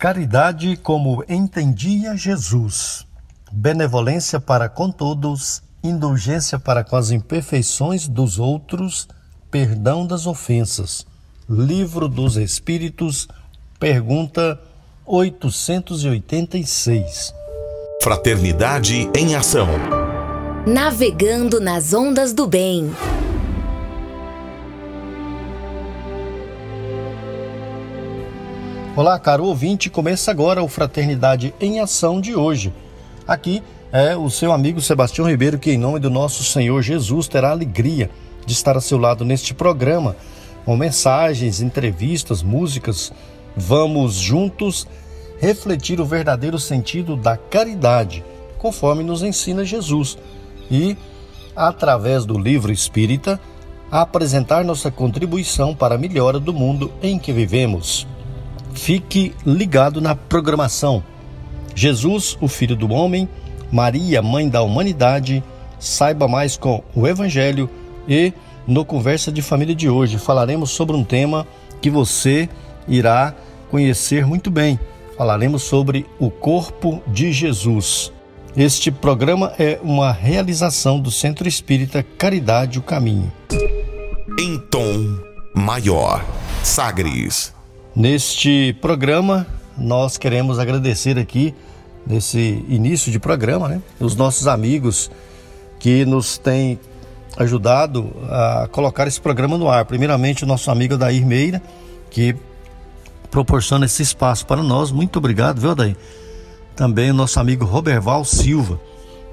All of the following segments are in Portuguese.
Caridade como entendia Jesus. Benevolência para com todos, indulgência para com as imperfeições dos outros, perdão das ofensas. Livro dos Espíritos, pergunta 886. Fraternidade em Ação. Navegando nas ondas do bem. Olá, caro ouvinte, começa agora o Fraternidade em Ação de hoje. Aqui é o seu amigo Sebastião Ribeiro, que em nome do nosso Senhor Jesus terá a alegria de estar a seu lado neste programa, com mensagens, entrevistas, músicas. Vamos juntos refletir o verdadeiro sentido da caridade, conforme nos ensina Jesus, e, através do livro espírita, apresentar nossa contribuição para a melhora do mundo em que vivemos. Fique ligado na programação. Jesus, o Filho do Homem, Maria, Mãe da Humanidade, saiba mais com o Evangelho e no Conversa de Família de hoje falaremos sobre um tema que você irá conhecer muito bem. Falaremos sobre o corpo de Jesus. Este programa é uma realização do Centro Espírita Caridade o Caminho. Em tom maior, Sagres. Neste programa, nós queremos agradecer aqui, nesse início de programa, né, os nossos amigos que nos têm ajudado a colocar esse programa no ar. Primeiramente, o nosso amigo Adair Meira, que proporciona esse espaço para nós. Muito obrigado, viu, Adair? Também o nosso amigo Roberval Silva.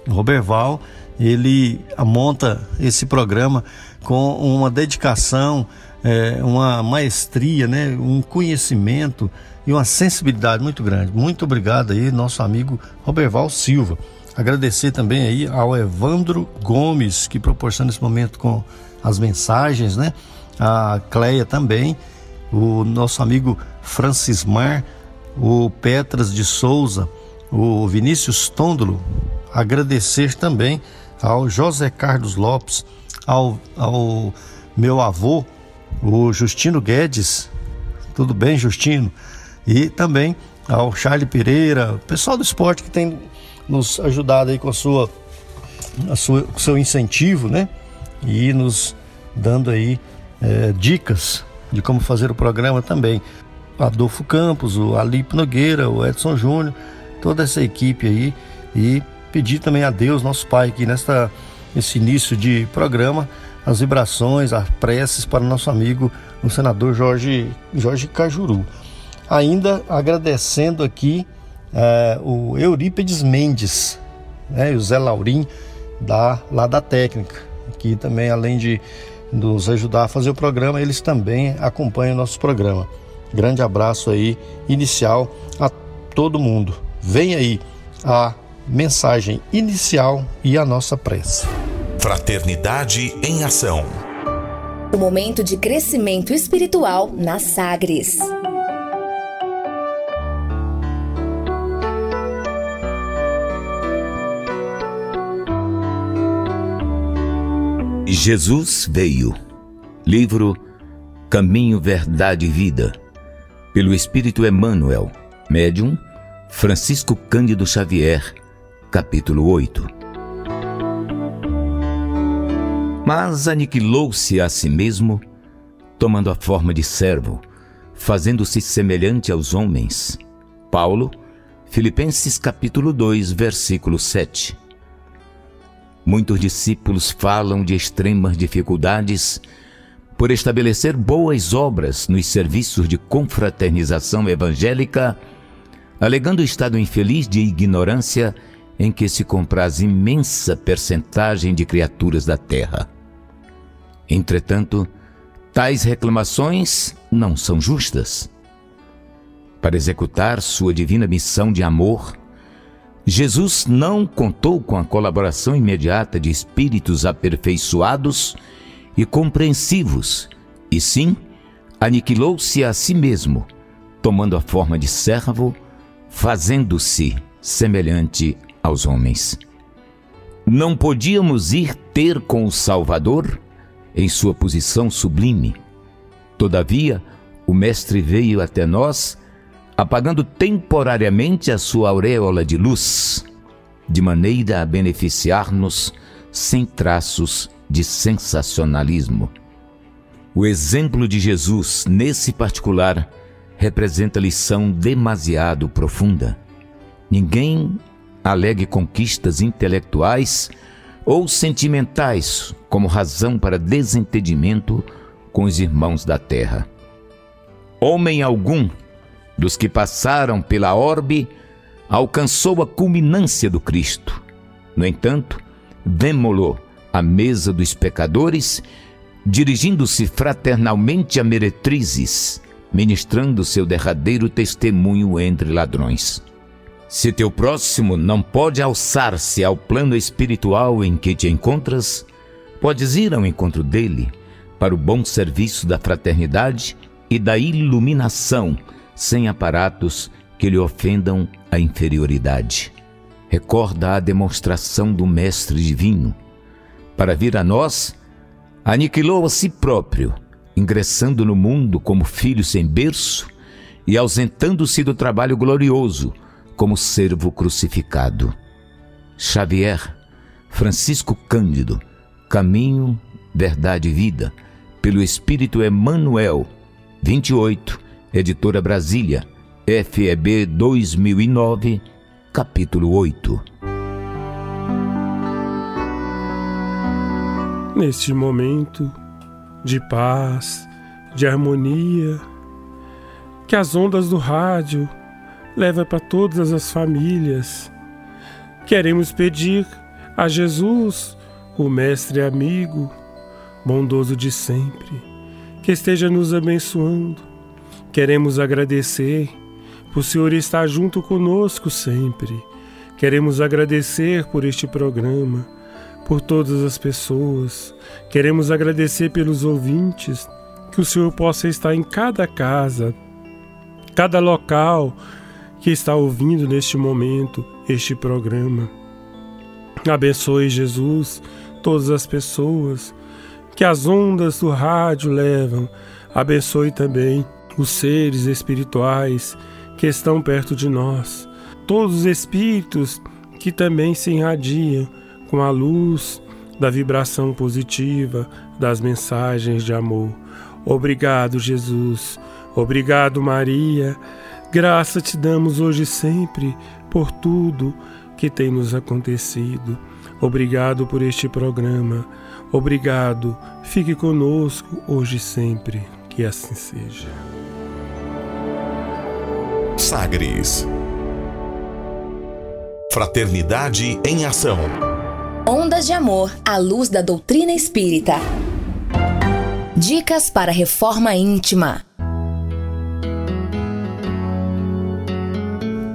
O Roberval, ele monta esse programa com uma dedicação, é, uma maestria, né, um conhecimento e uma sensibilidade muito grande. Muito obrigado aí, nosso amigo Roberval Silva. Agradecer também aí ao Evandro Gomes, que proporciona esse momento com as mensagens, né? A Cleia também, o nosso amigo Francis Mar, o Petras de Souza, o Vinícius Tôndolo. Agradecer também ao José Carlos Lopes, ao, ao meu avô, o Justino Guedes. Tudo bem, Justino? E também ao Charlie Pereira, o pessoal do esporte que tem nos ajudado aí com a sua, a sua seu incentivo, né? E nos dando aí é, dicas de como fazer o programa também. Adolfo Campos, o Alipe Nogueira, o Edson Júnior, toda essa equipe aí e pedir também a Deus, nosso Pai, que nesta esse início de programa as vibrações, as preces para o nosso amigo, o senador Jorge, Jorge Cajuru. Ainda agradecendo aqui é, o Eurípides Mendes né, e o Zé Laurim, da, lá da técnica, que também, além de nos ajudar a fazer o programa, eles também acompanham o nosso programa. Grande abraço aí, inicial a todo mundo. Vem aí a mensagem inicial e a nossa prece. Fraternidade em Ação. O momento de crescimento espiritual na Sagres. Jesus veio. Livro Caminho, Verdade e Vida. Pelo Espírito Emmanuel. Médium Francisco Cândido Xavier. Capítulo 8. Mas aniquilou-se a si mesmo, tomando a forma de servo, fazendo-se semelhante aos homens. Paulo, Filipenses capítulo 2, versículo 7. Muitos discípulos falam de extremas dificuldades por estabelecer boas obras nos serviços de confraternização evangélica, alegando o estado infeliz de ignorância em que se compraz imensa percentagem de criaturas da terra. Entretanto, tais reclamações não são justas. Para executar sua divina missão de amor, Jesus não contou com a colaboração imediata de espíritos aperfeiçoados e compreensivos, e sim aniquilou-se a si mesmo, tomando a forma de servo, fazendo-se semelhante aos homens. Não podíamos ir ter com o Salvador em sua posição sublime. Todavia, o Mestre veio até nós apagando temporariamente a sua auréola de luz, de maneira a beneficiar-nos sem traços de sensacionalismo. O exemplo de Jesus, nesse particular, representa lição demasiado profunda. Ninguém alegue conquistas intelectuais ou sentimentais como razão para desentendimento com os irmãos da terra. Homem algum dos que passaram pela orbe alcançou a culminância do Cristo. No entanto, vemo-lo à mesa dos pecadores, dirigindo-se fraternalmente a meretrizes, ministrando seu derradeiro testemunho entre ladrões. Se teu próximo não pode alçar-se ao plano espiritual em que te encontras, podes ir ao encontro dele para o bom serviço da fraternidade e da iluminação, sem aparatos que lhe ofendam a inferioridade. Recorda a demonstração do Mestre Divino. Para vir a nós, aniquilou a si próprio, ingressando no mundo como filho sem berço e ausentando-se do trabalho glorioso como servo crucificado. Xavier, Francisco Cândido, Caminho, Verdade e Vida, pelo Espírito Emmanuel, 28, Editora Brasília, FEB 2009, capítulo 8. Neste momento de paz, de harmonia, que as ondas do rádio leva para todas as famílias. Queremos pedir a Jesus, o Mestre amigo, bondoso de sempre, que esteja nos abençoando. Queremos agradecer por o Senhor estar junto conosco sempre. Queremos agradecer por este programa, por todas as pessoas. Queremos agradecer pelos ouvintes, que o Senhor possa estar em cada casa, cada local, que está ouvindo neste momento este programa. Abençoe, Jesus, todas as pessoas que as ondas do rádio levam. Abençoe também os seres espirituais que estão perto de nós, todos os espíritos que também se irradiam com a luz da vibração positiva das mensagens de amor. Obrigado, Jesus. Obrigado, Maria. Graça te damos hoje e sempre por tudo que tem nos acontecido. Obrigado por este programa. Obrigado. Fique conosco hoje e sempre. Que assim seja. Sagres. Fraternidade em ação. Ondas de amor à luz da doutrina espírita. Dicas para reforma íntima.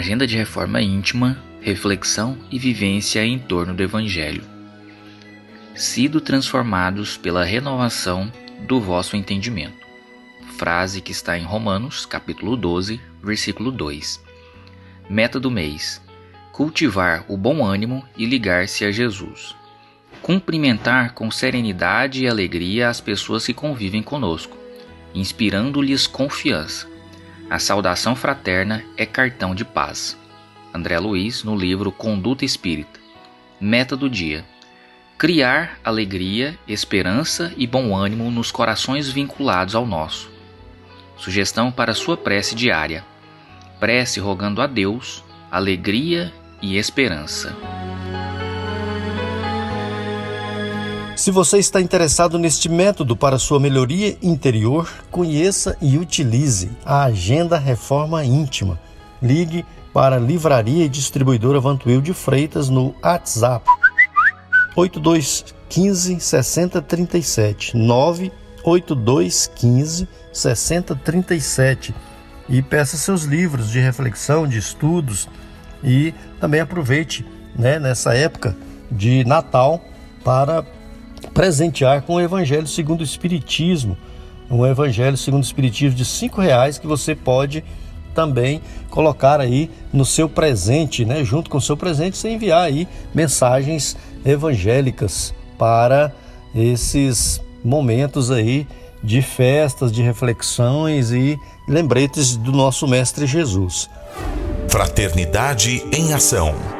Agenda de reforma íntima, reflexão e vivência em torno do Evangelho. Sido transformados pela renovação do vosso entendimento. Frase que está em Romanos, capítulo 12, versículo 2. Meta do mês: cultivar o bom ânimo e ligar-se a Jesus. Cumprimentar com serenidade e alegria as pessoas que convivem conosco, inspirando-lhes confiança a saudação fraterna é cartão de paz. André Luiz, no livro Conduta Espírita. Meta do dia: criar alegria, esperança e bom ânimo nos corações vinculados ao nosso. Sugestão para sua prece diária: prece rogando a Deus alegria e esperança. Se você está interessado neste método para sua melhoria interior, conheça e utilize a Agenda Reforma Íntima. Ligue para a Livraria e Distribuidora Vantuil de Freitas no WhatsApp 8215 6037 9 8215 6037 e peça seus livros de reflexão, de estudos e também aproveite né, nessa época de Natal para presentear com o Evangelho segundo o Espiritismo, um Evangelho segundo o Espiritismo de cinco reais que você pode também colocar aí no seu presente, né? Junto com o seu presente, você enviar aí mensagens evangélicas para esses momentos aí de festas, de reflexões e lembretes do nosso Mestre Jesus. Fraternidade em Ação.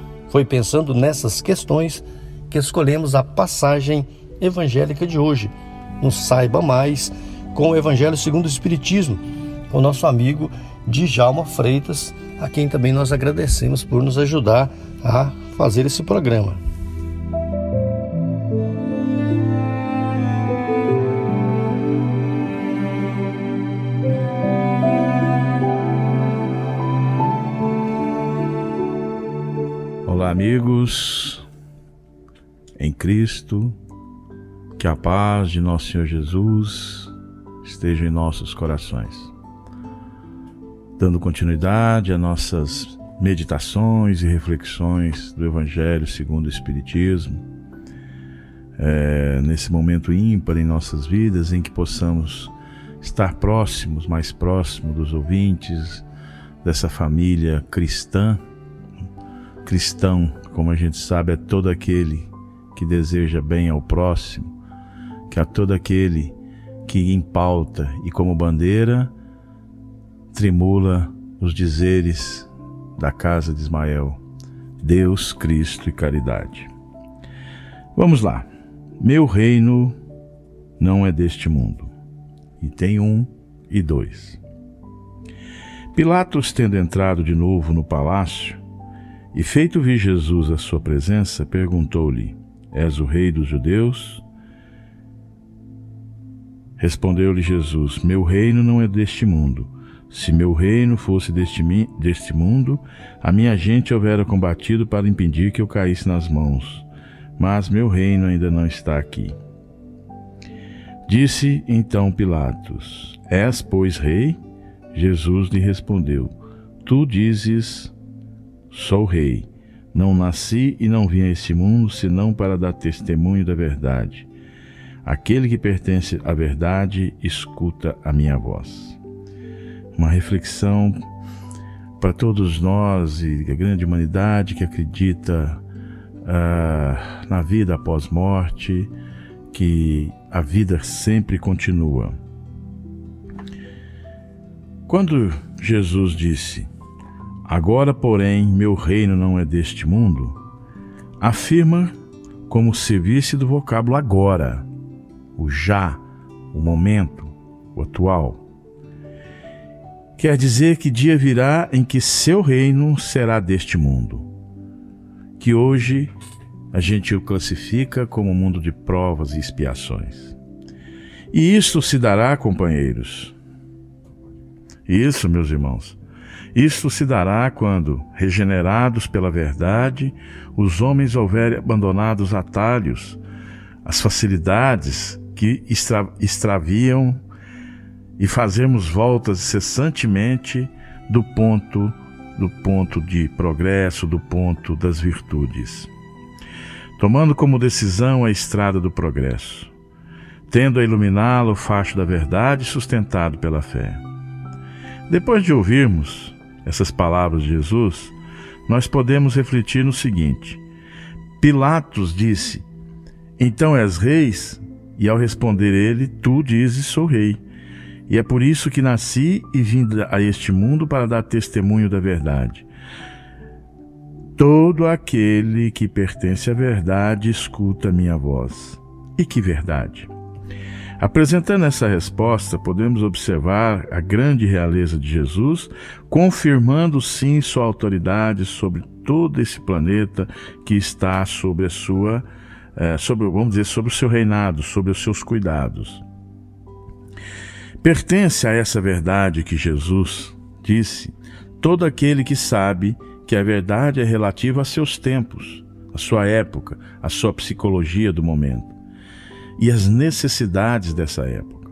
Foi pensando nessas questões que escolhemos a passagem evangélica de hoje. Nos saiba mais com o Evangelho segundo o Espiritismo, com o nosso amigo Djalma Freitas, a quem também nós agradecemos por nos ajudar a fazer esse programa. Amigos em Cristo, que a paz de nosso Senhor Jesus esteja em nossos corações dando continuidade a nossas meditações e reflexões do Evangelho segundo o Espiritismo, é, nesse momento ímpar em nossas vidas em que possamos estar próximos, mais próximos dos ouvintes, dessa família cristã. Cristão, como a gente sabe, é todo aquele que deseja bem ao próximo, que é todo aquele que em pauta e como bandeira tremula os dizeres da casa de Ismael: Deus, Cristo e caridade. Vamos lá. Meu reino não é deste mundo. E tem um e dois. Pilatos, tendo entrado de novo no palácio e feito vir Jesus à sua presença, perguntou-lhe: És o rei dos judeus? Respondeu-lhe Jesus: Meu reino não é deste mundo. Se meu reino fosse deste, deste mundo, a minha gente houvera combatido para impedir que eu caísse nas mãos. Mas meu reino ainda não está aqui. Disse então Pilatos: És, pois, rei? Jesus lhe respondeu: Tu dizes: Sou rei. Não nasci e não vim a este mundo senão para dar testemunho da verdade. Aquele que pertence à verdade escuta a minha voz uma reflexão para todos nós e a grande humanidade que acredita uh, na vida após morte, que a vida sempre continua. Quando Jesus disse: Agora, porém, meu reino não é deste mundo, afirma como se visse do vocábulo agora, o já, o momento, o atual. Quer dizer que dia virá em que seu reino será deste mundo, que hoje a gente o classifica como mundo de provas e expiações. E isto se dará, companheiros. Isso, meus irmãos. Isto se dará quando, regenerados pela verdade, os homens houverem abandonado os atalhos, as facilidades que extra extraviam e fazermos voltas incessantemente do ponto do ponto de progresso, do ponto das virtudes, tomando como decisão a estrada do progresso, tendo a iluminá-lo o facho da verdade sustentado pela fé. Depois de ouvirmos essas palavras de Jesus, nós podemos refletir no seguinte: Pilatos disse: Então és reis? E ao responder ele, tu dizes: Sou rei. E é por isso que nasci e vim a este mundo para dar testemunho da verdade. Todo aquele que pertence à verdade escuta minha voz. E que verdade? Apresentando essa resposta, podemos observar a grande realeza de Jesus, confirmando sim sua autoridade sobre todo esse planeta que está sobre a sua, é, sobre, vamos dizer, sobre o seu reinado, sobre os seus cuidados. Pertence a essa verdade que Jesus disse todo aquele que sabe que a verdade é relativa a seus tempos, a sua época, a sua psicologia do momento e as necessidades dessa época,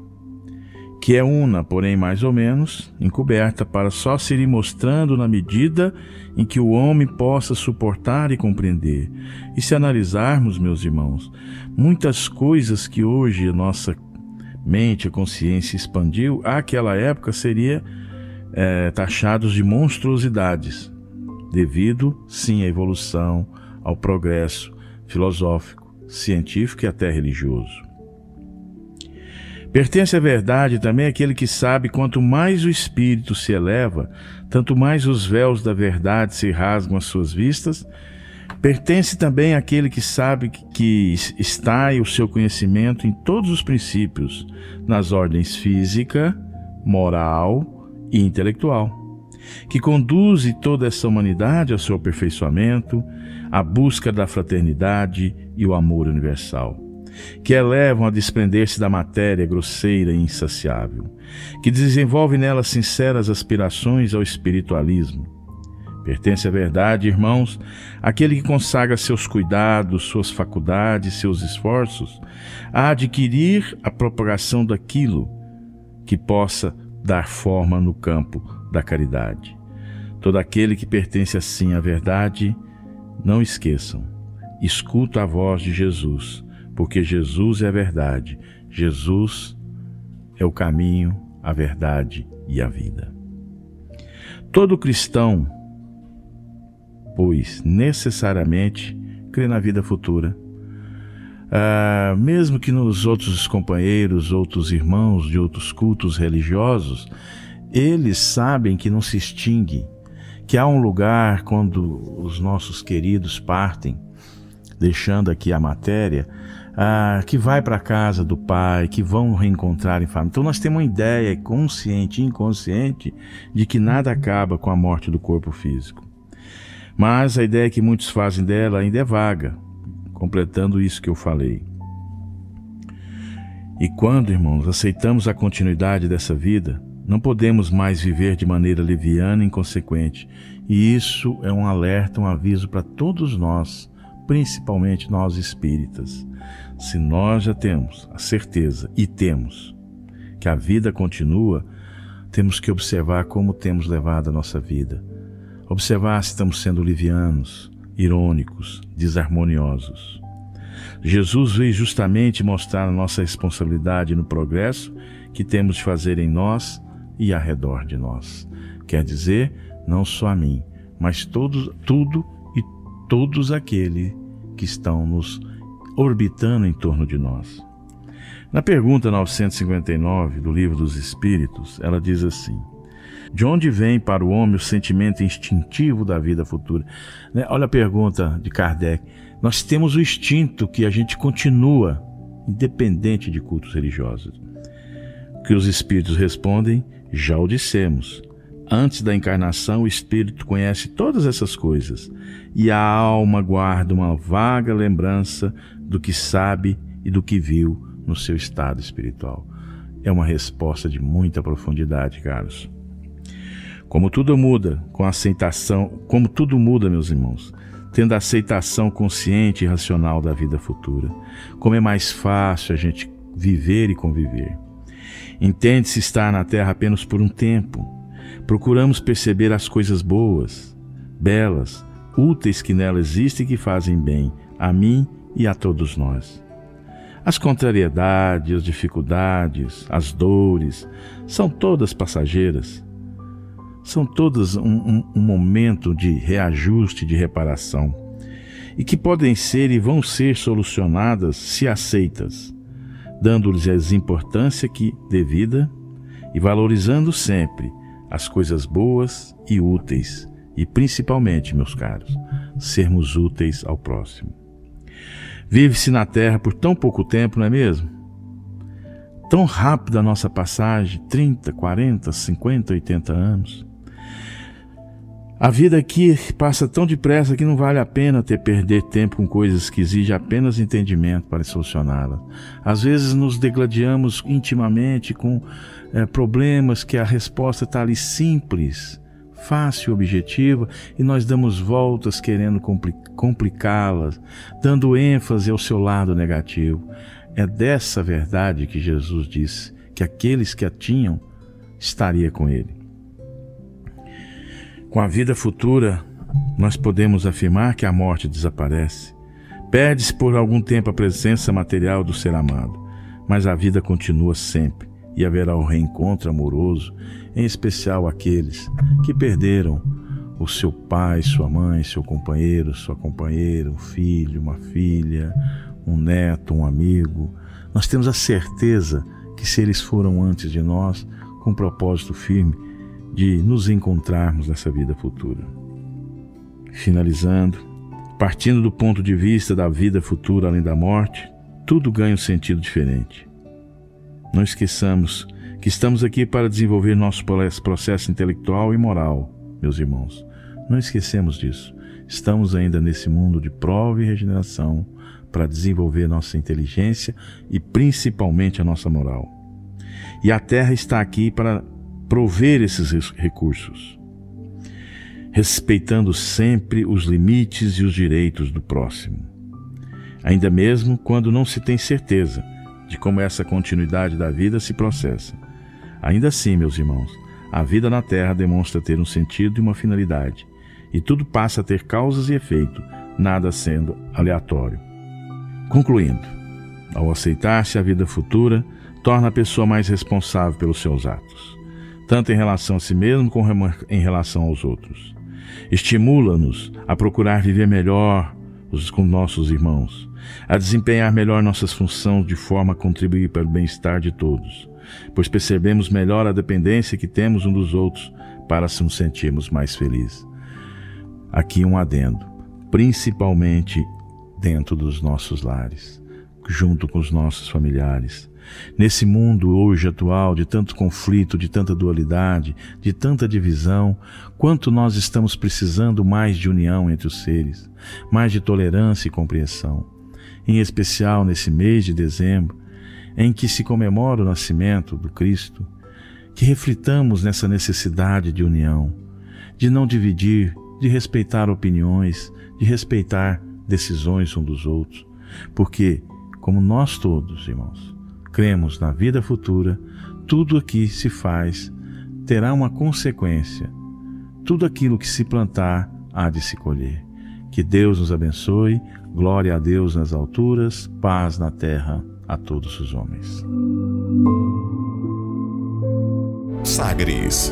que é una, porém mais ou menos, encoberta para só se ir mostrando na medida em que o homem possa suportar e compreender. E se analisarmos, meus irmãos, muitas coisas que hoje nossa mente, a consciência expandiu, àquela época seria é, taxados de monstruosidades, devido sim à evolução, ao progresso filosófico, científico e até religioso. Pertence à verdade também aquele que sabe quanto mais o espírito se eleva, tanto mais os véus da verdade se rasgam às suas vistas. Pertence também àquele que sabe que está e o seu conhecimento em todos os princípios, nas ordens física, moral e intelectual, que conduz toda essa humanidade ao seu aperfeiçoamento, à busca da fraternidade e o amor universal, que elevam a desprender-se da matéria grosseira e insaciável, que desenvolve nela sinceras aspirações ao espiritualismo. Pertence à verdade, irmãos, aquele que consagra seus cuidados, suas faculdades, seus esforços a adquirir a propagação daquilo que possa dar forma no campo da caridade. Todo aquele que pertence assim à verdade, não esqueçam, escuta a voz de Jesus, porque Jesus é a verdade, Jesus é o caminho, a verdade e a vida. Todo cristão, pois, necessariamente crê na vida futura ah, mesmo que nos outros companheiros, outros irmãos de outros cultos religiosos, eles sabem que não se extingue, que há um lugar quando os nossos queridos partem, deixando aqui a matéria, ah, que vai para a casa do Pai, que vão reencontrar em família. Então nós temos uma ideia consciente e inconsciente de que nada acaba com a morte do corpo físico. Mas a ideia que muitos fazem dela ainda é vaga, completando isso que eu falei. E quando, irmãos, aceitamos a continuidade dessa vida, não podemos mais viver de maneira leviana e inconsequente. E isso é um alerta, um aviso para todos nós, principalmente nós espíritas. Se nós já temos a certeza, e temos, que a vida continua, temos que observar como temos levado a nossa vida. Observar se estamos sendo livianos, irônicos, desarmoniosos. Jesus veio justamente mostrar a nossa responsabilidade no progresso que temos de fazer em nós e ao redor de nós. Quer dizer, não só a mim, mas todos, tudo e todos aqueles que estão nos orbitando em torno de nós. Na pergunta 959 do Livro dos Espíritos, ela diz assim: de onde vem para o homem o sentimento instintivo da vida futura? Né? Olha a pergunta de Kardec. Nós temos o instinto que a gente continua, independente de cultos religiosos. Que os espíritos respondem, já o dissemos. Antes da encarnação, o espírito conhece todas essas coisas e a alma guarda uma vaga lembrança do que sabe e do que viu no seu estado espiritual. É uma resposta de muita profundidade, Carlos. Como tudo muda com a aceitação, como tudo muda, meus irmãos, tendo a aceitação consciente e racional da vida futura. Como é mais fácil a gente viver e conviver. Entende-se estar na terra apenas por um tempo. Procuramos perceber as coisas boas, belas, úteis que nela existem e que fazem bem a mim e a todos nós. As contrariedades, as dificuldades, as dores são todas passageiras são todas um, um, um momento de reajuste, de reparação, e que podem ser e vão ser solucionadas se aceitas, dando-lhes a importância que devida e valorizando sempre as coisas boas e úteis, e principalmente, meus caros, sermos úteis ao próximo. Vive-se na terra por tão pouco tempo, não é mesmo? tão rápida a nossa passagem 30, 40, 50, 80 anos. A vida aqui passa tão depressa que não vale a pena ter perder tempo com coisas que exigem apenas entendimento para solucioná-las. Às vezes nos degladiamos intimamente com é, problemas que a resposta está ali simples, fácil, objetiva, e nós damos voltas querendo complicá-las, dando ênfase ao seu lado negativo. É dessa verdade que Jesus disse que aqueles que a tinham estaria com ele. Com a vida futura, nós podemos afirmar que a morte desaparece. Perde-se por algum tempo a presença material do ser amado, mas a vida continua sempre e haverá o reencontro amoroso, em especial aqueles que perderam o seu pai, sua mãe, seu companheiro, sua companheira, um filho, uma filha, um neto, um amigo. Nós temos a certeza que se eles foram antes de nós, com um propósito firme, de nos encontrarmos nessa vida futura. Finalizando, partindo do ponto de vista da vida futura além da morte, tudo ganha um sentido diferente. Não esqueçamos que estamos aqui para desenvolver nosso processo intelectual e moral, meus irmãos. Não esquecemos disso. Estamos ainda nesse mundo de prova e regeneração para desenvolver nossa inteligência e principalmente a nossa moral. E a Terra está aqui para prover esses recursos, respeitando sempre os limites e os direitos do próximo. Ainda mesmo quando não se tem certeza de como essa continuidade da vida se processa. Ainda assim, meus irmãos, a vida na Terra demonstra ter um sentido e uma finalidade, e tudo passa a ter causas e efeito, nada sendo aleatório. Concluindo, ao aceitar-se a vida futura, torna a pessoa mais responsável pelos seus atos tanto em relação a si mesmo como em relação aos outros. Estimula-nos a procurar viver melhor com nossos irmãos, a desempenhar melhor nossas funções de forma a contribuir para o bem-estar de todos, pois percebemos melhor a dependência que temos um dos outros para nos sentirmos mais felizes. Aqui um adendo, principalmente dentro dos nossos lares, junto com os nossos familiares, Nesse mundo hoje atual de tanto conflito, de tanta dualidade, de tanta divisão, quanto nós estamos precisando mais de união entre os seres, mais de tolerância e compreensão. Em especial nesse mês de dezembro, em que se comemora o nascimento do Cristo, que reflitamos nessa necessidade de união, de não dividir, de respeitar opiniões, de respeitar decisões um dos outros, porque, como nós todos, irmãos, cremos na vida futura, tudo aqui se faz terá uma consequência. Tudo aquilo que se plantar há de se colher. Que Deus nos abençoe, glória a Deus nas alturas, paz na terra a todos os homens. Sagres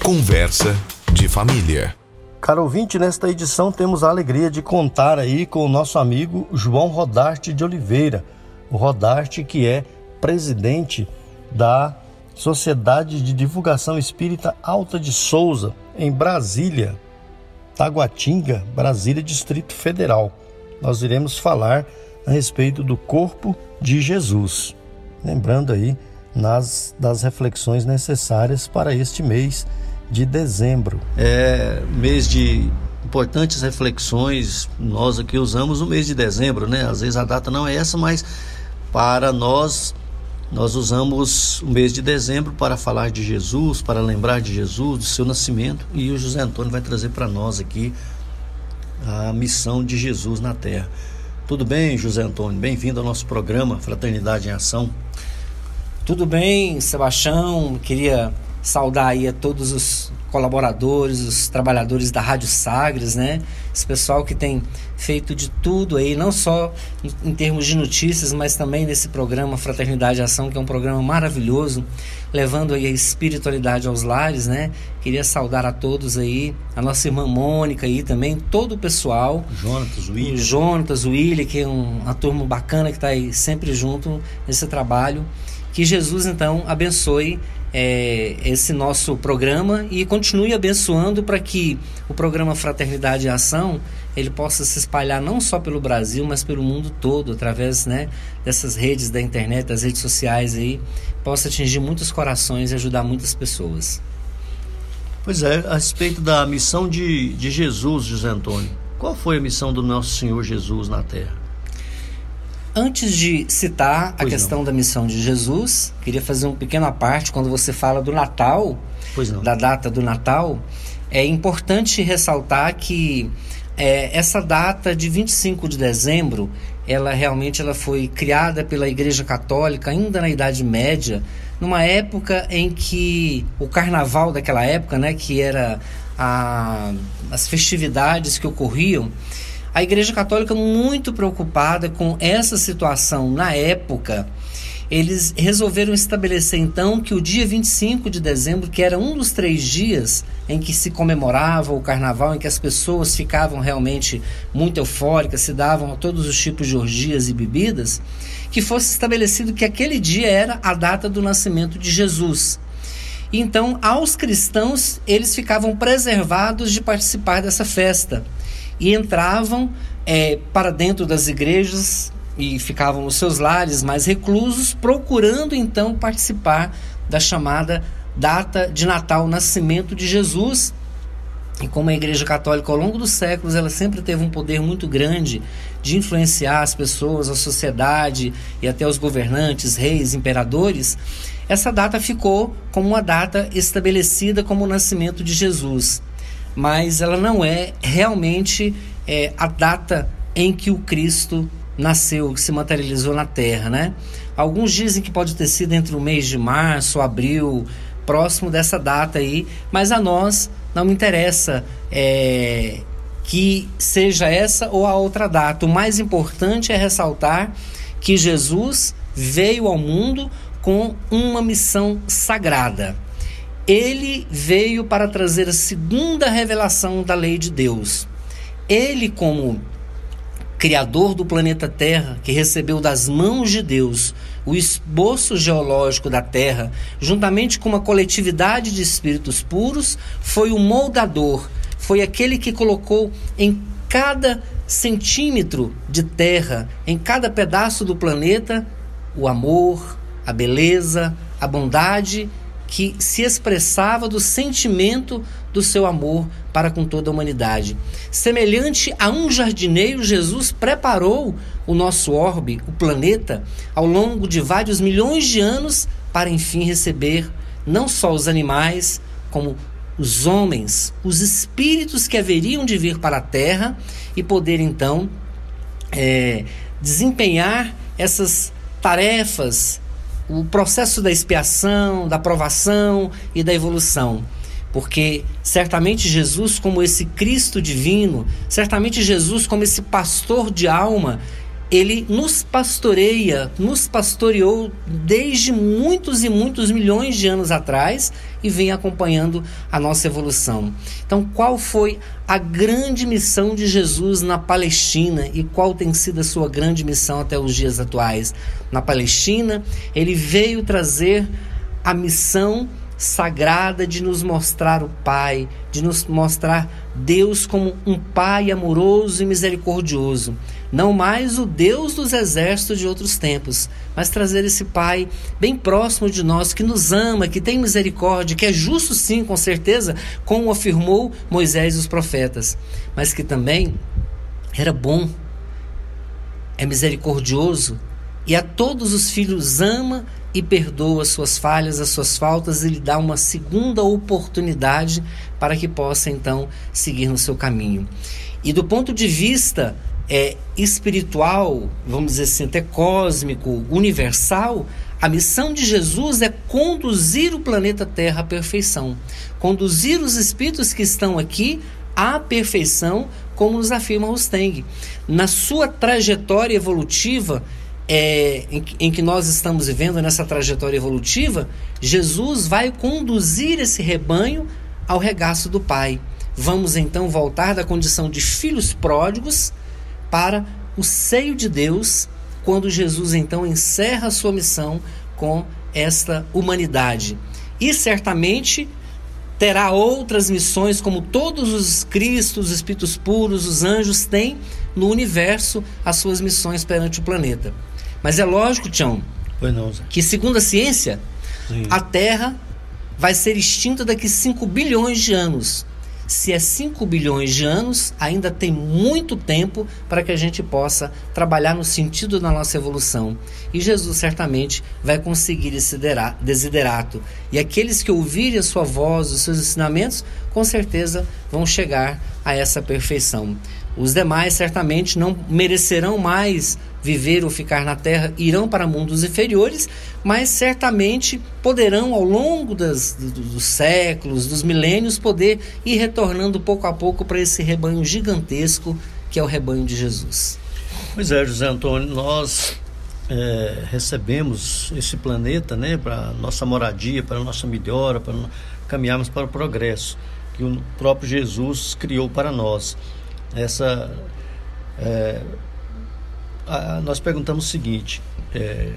Conversa de família. Caro ouvinte, nesta edição temos a alegria de contar aí com o nosso amigo João Rodarte de Oliveira o Rodarte, que é presidente da Sociedade de Divulgação Espírita Alta de Souza, em Brasília, Taguatinga, Brasília, Distrito Federal. Nós iremos falar a respeito do corpo de Jesus. Lembrando aí nas, das reflexões necessárias para este mês de dezembro. É mês de importantes reflexões. Nós aqui usamos o mês de dezembro, né? Às vezes a data não é essa, mas para nós, nós usamos o mês de dezembro para falar de Jesus, para lembrar de Jesus, do seu nascimento, e o José Antônio vai trazer para nós aqui a missão de Jesus na Terra. Tudo bem, José Antônio? Bem-vindo ao nosso programa Fraternidade em Ação. Tudo bem, Sebastião. Queria saudar aí a todos os colaboradores, os trabalhadores da Rádio Sagres, né? Esse pessoal que tem feito de tudo aí, não só em, em termos de notícias, mas também nesse programa Fraternidade e Ação, que é um programa maravilhoso, levando aí a espiritualidade aos lares, né? Queria saudar a todos aí, a nossa irmã Mônica aí também, todo o pessoal. Jonatas Willi. O Jonatas Willi, que é um, uma turma bacana que está aí sempre junto nesse trabalho. Que Jesus então abençoe é, esse nosso programa e continue abençoando para que o programa Fraternidade e Ação ele possa se espalhar não só pelo Brasil, mas pelo mundo todo, através né, dessas redes da internet, das redes sociais aí, possa atingir muitos corações e ajudar muitas pessoas. Pois é, a respeito da missão de, de Jesus, José Antônio, qual foi a missão do nosso Senhor Jesus na Terra? Antes de citar Pois a questão não. da missão de Jesus, queria fazer um pequeno parte quando você fala do Natal, da data do Natal, é importante ressaltar que é, essa data de 25 de dezembro, ela realmente ela foi criada pela Igreja Católica ainda na Idade Média, numa época em que o carnaval daquela época, né, que era a- as festividades que ocorriam, a Igreja Católica muito preocupada com essa situação na época, eles resolveram estabelecer então que o dia 25 de dezembro, que era um dos três dias em que se comemorava o carnaval, em que as pessoas ficavam realmente muito eufóricas, se davam a todos os tipos de orgias e bebidas, que fosse estabelecido que aquele dia era a data do nascimento de Jesus. Então, aos cristãos, eles ficavam preservados de participar dessa festa e entravam eh, para dentro das igrejas e ficavam nos seus lares mais reclusos, procurando então participar da chamada data de Natal, nascimento de Jesus. E como a Igreja Católica ao longo dos séculos, ela sempre teve um poder muito grande de influenciar as pessoas, a sociedade e até os governantes, reis, imperadores, essa data ficou como uma data estabelecida como o nascimento de Jesus. Mas ela não é realmente é, a data em que o Cristo nasceu, que se materializou na Terra, né? Alguns dizem que pode ter sido entre o mês de março, abril, próximo dessa data aí, mas a nós não interessa é, que seja essa ou a outra data. O mais importante é ressaltar que Jesus veio ao mundo com uma missão sagrada. Ele veio para trazer a segunda revelação da lei de Deus. Ele, como criador do planeta Terra, que recebeu das mãos de Deus o esboço geológico da Terra, juntamente com uma coletividade de espíritos puros, foi o moldador, foi aquele que colocou em cada centímetro de terra, em cada pedaço do planeta, o amor, a beleza, a bondade que se expressava do sentimento do seu amor para com toda a humanidade. Semelhante a um jardineiro, Jesus preparou o nosso orbe, o planeta, ao longo de vários milhões de anos para enfim receber não só os animais, como os homens, os espíritos que haveriam de vir para a Terra e poder então é, desempenhar essas tarefas, o processo da expiação, da provação e da evolução. Porque certamente Jesus, como esse Cristo divino, certamente Jesus, como esse pastor de alma, ele nos pastoreia, nos pastoreou desde muitos e muitos milhões de anos atrás e vem acompanhando a nossa evolução. Então, qual foi a grande missão de Jesus na Palestina e qual tem sido a sua grande missão até os dias atuais? Na Palestina, ele veio trazer a missão sagrada de nos mostrar o Pai, de nos mostrar Deus como um Pai amoroso e misericordioso. Não mais o Deus dos exércitos de outros tempos, mas trazer esse Pai bem próximo de nós, que nos ama, que tem misericórdia, que é justo sim, com certeza, como afirmou Moisés e os profetas, mas que também era bom, é misericordioso e a todos os filhos ama e perdoa as suas falhas, as suas faltas e lhe dá uma segunda oportunidade para que possa então seguir no seu caminho. E do ponto de vista é, espiritual, vamos dizer assim, até cósmico, universal, a missão de Jesus é conduzir o planeta Terra à perfeição, conduzir os espíritos que estão aqui à perfeição, como nos afirma Rusteng. Na sua trajetória evolutiva, é, em, em, que nós estamos vivendo nessa trajetória evolutiva, Jesus vai conduzir esse rebanho ao regaço do Pai. Vamos então voltar da condição de filhos pródigos para o seio de Deus, quando Jesus então encerra a sua missão com esta humanidade. E certamente terá outras missões, como todos os Cristos, os Espíritos puros, os anjos têm no universo as suas missões perante o planeta. Mas é lógico, Tião, que segundo a ciência, Sim. a Terra vai ser extinta daqui 5 bilhões de anos. Se é 5 bilhões de anos, ainda tem muito tempo para que a gente possa trabalhar no sentido da nossa evolução. E Jesus certamente vai conseguir esse desiderato. E aqueles que ouvirem a sua voz, os seus ensinamentos, com certeza vão chegar a essa perfeição. Os demais certamente não merecerão mais viver ou ficar na terra, irão para mundos inferiores, mas certamente poderão, ao longo das, dos séculos, dos milênios, poder ir retornando pouco a pouco para esse rebanho gigantesco que é o rebanho de Jesus. Pois é, José Antônio, nós é, recebemos esse planeta né, para nossa moradia, para nossa melhora, para caminharmos para o progresso que o próprio Jesus criou para nós. Essa é, a, nós perguntamos o seguinte: é,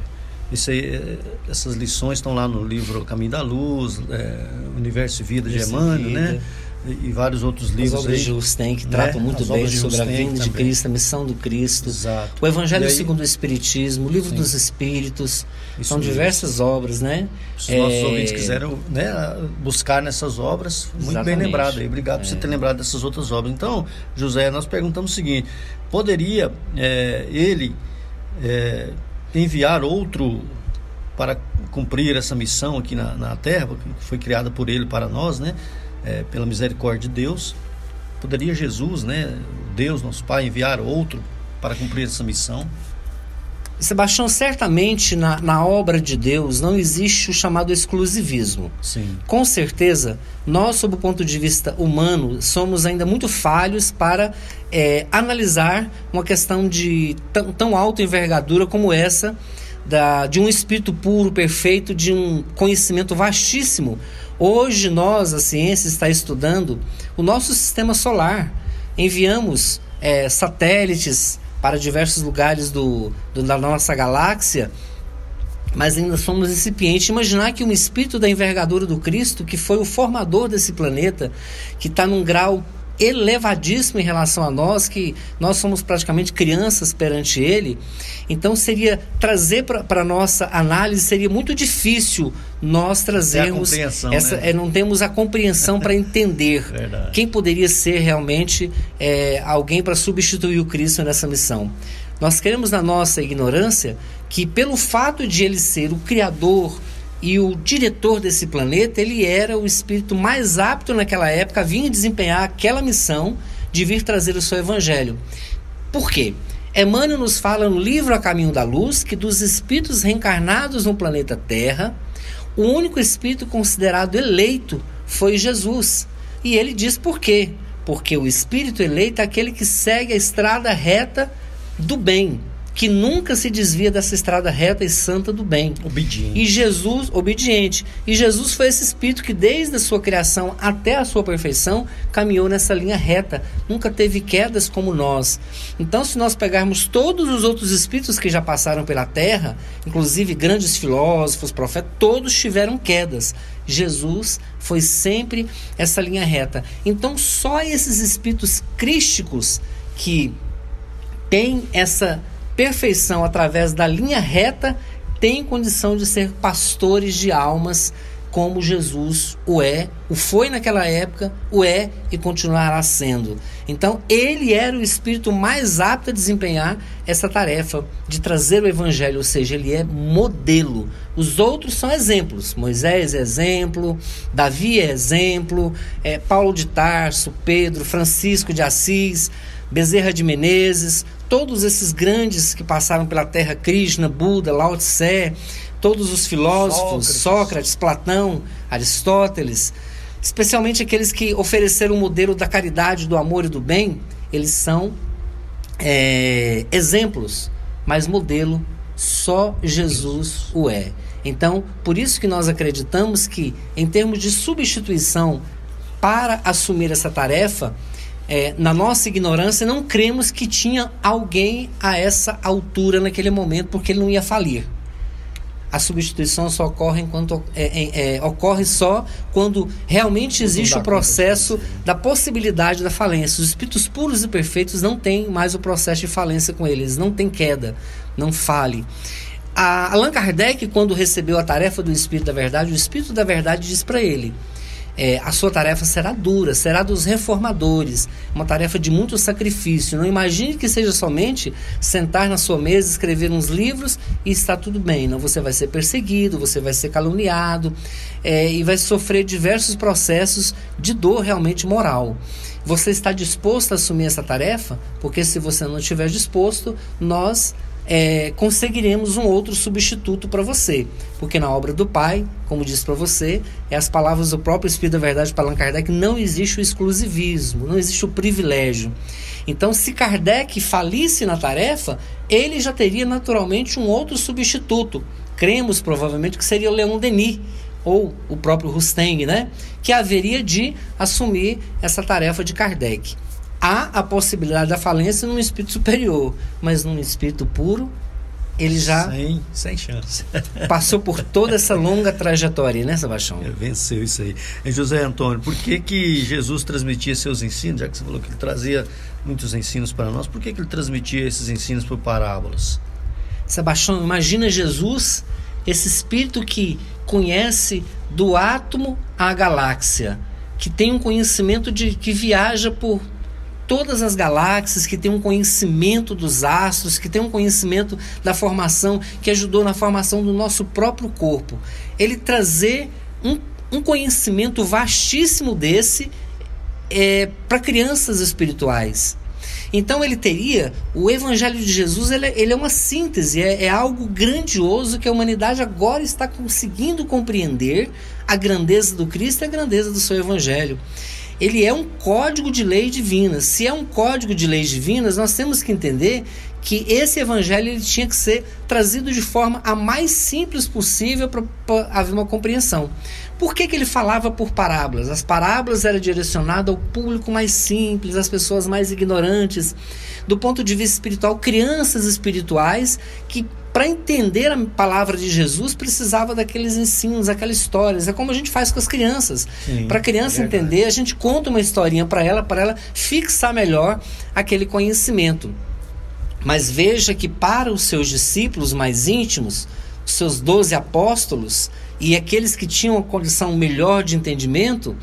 isso aí, é, essas lições estão lá no livro Caminho da Luz, é, Universo e Vida de Emmanuel, né? E, e, vários outros livros. As obras aí, de que né? tratam muito bem sobre a vinda de Cristo, a missão do Cristo. Exato. O Evangelho aí, segundo o Espiritismo, o Livro sim. dos Espíritos. Isso são mesmo. diversas obras, né? Se os nossos é... ouvintes quiserem né, buscar nessas obras, muito Exatamente. bem lembrado aí. Obrigado é. por você ter lembrado dessas outras obras. Então, José, nós perguntamos o seguinte: poderia é, ele é, enviar outro para cumprir essa missão aqui na, na Terra, que foi criada por ele para nós, né? É, pela misericórdia de Deus. Poderia Jesus, né, Deus, nosso Pai, enviar outro para cumprir essa missão? Sebastião, certamente na, na obra de Deus não existe o chamado exclusivismo. Sim. Com certeza, nós, sob o ponto de vista humano, somos ainda muito falhos para é, analisar uma questão de tão, tão alta envergadura como essa, da, de um espírito puro, perfeito, de um conhecimento vastíssimo. Hoje, nós, a ciência, está estudando o nosso sistema solar. Enviamos é, satélites para diversos lugares do, do, da nossa galáxia, mas ainda somos incipientes. Imaginar que um espírito da envergadura do Cristo, que foi o formador desse planeta, que está num grau elevadíssimo em relação a nós, que nós somos praticamente crianças perante ele. Então seria trazer para a nossa análise seria muito difícil nós trazermos essa, né? é, não temos a compreensão para entender quem poderia ser realmente é, alguém para substituir o Cristo nessa missão. Nós queremos na nossa ignorância que pelo fato de ele ser o criador e o diretor desse planeta, ele era o espírito mais apto naquela época a vir desempenhar aquela missão de vir trazer o seu evangelho. Por quê? Emmanuel nos fala no livro A Caminho da Luz que dos espíritos reencarnados no planeta Terra, o único espírito considerado eleito foi Jesus. E ele diz por quê? Porque o espírito eleito é aquele que segue a estrada reta do bem, que nunca se desvia dessa estrada reta e santa do bem. Obediente. E Jesus, obediente. E Jesus foi esse espírito que desde a sua criação até a sua perfeição caminhou nessa linha reta, nunca teve quedas como nós. Então, se nós pegarmos todos os outros espíritos que já passaram pela terra, inclusive grandes filósofos, profetas, todos tiveram quedas. Jesus foi sempre essa linha reta. Então, só esses espíritos crísticos que têm essa perfeição através da linha reta têm condição de ser pastores de almas como Jesus o é, o foi naquela época, o é e continuará sendo. Então, ele era o espírito mais apto a desempenhar essa tarefa de trazer o evangelho, ou seja, ele é modelo. Os outros são exemplos. Moisés é exemplo, Davi é exemplo, é, Paulo de Tarso, Pedro, Francisco de Assis, Bezerra de Menezes, todos esses grandes que passaram pela terra, Krishna, Buda, Lao Tse, todos os filósofos, Sócrates. Sócrates, Platão, Aristóteles, especialmente aqueles que ofereceram o modelo da caridade, do amor e do bem, eles são é, exemplos, mas modelo só Jesus o é. Então, por isso que nós acreditamos que, em termos de substituição para assumir essa tarefa, é, na nossa ignorância, não cremos que tinha alguém a essa altura naquele momento, porque ele não ia falir. a substituição só ocorre enquanto é, é, é, ocorre só quando realmente existe o processo da possibilidade da falência. Os espíritos puros e perfeitos não têm mais o processo de falência com eles, não tem queda, não fale. A Allan Kardec, quando recebeu a tarefa do Espírito da Verdade, o Espírito da Verdade diz para ele: é, a sua tarefa será dura, será dos reformadores, uma tarefa de muito sacrifício. Não imagine que seja somente sentar na sua mesa, escrever uns livros e está tudo bem. Não, você vai ser perseguido, você vai ser caluniado é, e vai sofrer diversos processos de dor realmente moral. Você está disposto a assumir essa tarefa? Porque se você não estiver disposto, nós é, conseguiremos um outro substituto para você. Porque na obra do Pai, como disse para você, é as palavras do próprio Espírito da Verdade para Allan Kardec, não existe o exclusivismo, não existe o privilégio. Então, se Kardec falisse na tarefa, ele já teria naturalmente um outro substituto. Cremos provavelmente que seria o Leon Denis, ou o próprio Rusteng, né? que haveria de assumir essa tarefa de Kardec há a possibilidade da falência num espírito superior, mas num espírito puro, ele já sem, sem chance. passou por toda essa longa trajetória, né, Sebastião? Venceu isso aí. E José Antônio, por que que Jesus transmitia seus ensinos, já que você falou que ele trazia muitos ensinos para nós, por que que ele transmitia esses ensinos por parábolas? Sebastião, imagina Jesus, esse espírito que conhece do átomo à galáxia, que tem um conhecimento de que viaja por todas as galáxias, que tem um conhecimento dos astros, que tem um conhecimento da formação, que ajudou na formação do nosso próprio corpo. Ele trazer um, um conhecimento vastíssimo desse é, para crianças espirituais. Então ele teria o Evangelho de Jesus, ele, ele é uma síntese, é, é, algo grandioso que a humanidade agora está conseguindo compreender a grandeza do Cristo e a grandeza do seu Evangelho ele é um código de leis divinas. Se é um código de leis divinas, nós temos que entender que esse evangelho ele tinha que ser trazido de forma a mais simples possível para haver uma compreensão. Por que, que ele falava por parábolas? As parábolas eram direcionadas ao público mais simples, às pessoas mais ignorantes, do ponto de vista espiritual, crianças espirituais que para entender a palavra de Jesus precisava daqueles ensinos, aquelas histórias. É como a gente faz com as crianças. Para a criança é entender, a gente conta uma historinha para ela, para ela fixar melhor aquele conhecimento. Mas veja que para os seus discípulos mais íntimos, os seus doze apóstolos e aqueles que tinham a condição melhor de entendimento,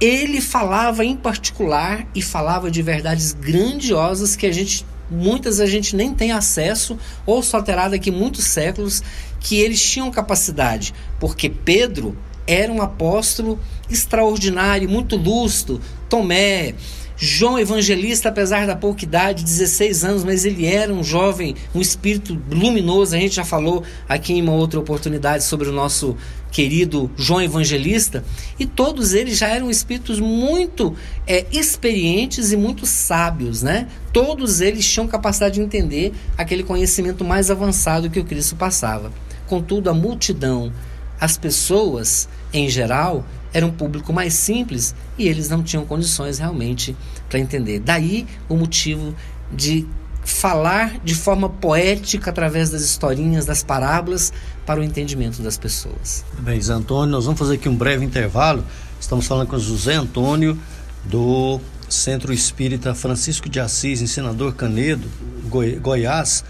ele falava em particular e falava de verdades grandiosas que a gente muitas a gente nem tem acesso ou só terá daqui muitos séculos que eles tinham capacidade, porque Pedro era um apóstolo extraordinário, muito lustro, Tomé, João Evangelista, apesar da pouca idade, 16 anos, mas ele era um jovem, um espírito luminoso. A gente já falou aqui em uma outra oportunidade sobre o nosso querido João Evangelista. E todos eles já eram espíritos muito é, experientes e muito sábios, né? Todos eles tinham capacidade de entender aquele conhecimento mais avançado que o Cristo passava. Contudo, a multidão, as pessoas em geral, era um público mais simples e eles não tinham condições realmente para entender. Daí o motivo de falar de forma poética através das historinhas, das parábolas, para o entendimento das pessoas. Bem, Zé Antônio, nós vamos fazer aqui um breve intervalo. Estamos falando com José Antônio, do Centro Espírita Francisco de Assis, em Senador Canedo, Goi Goiás,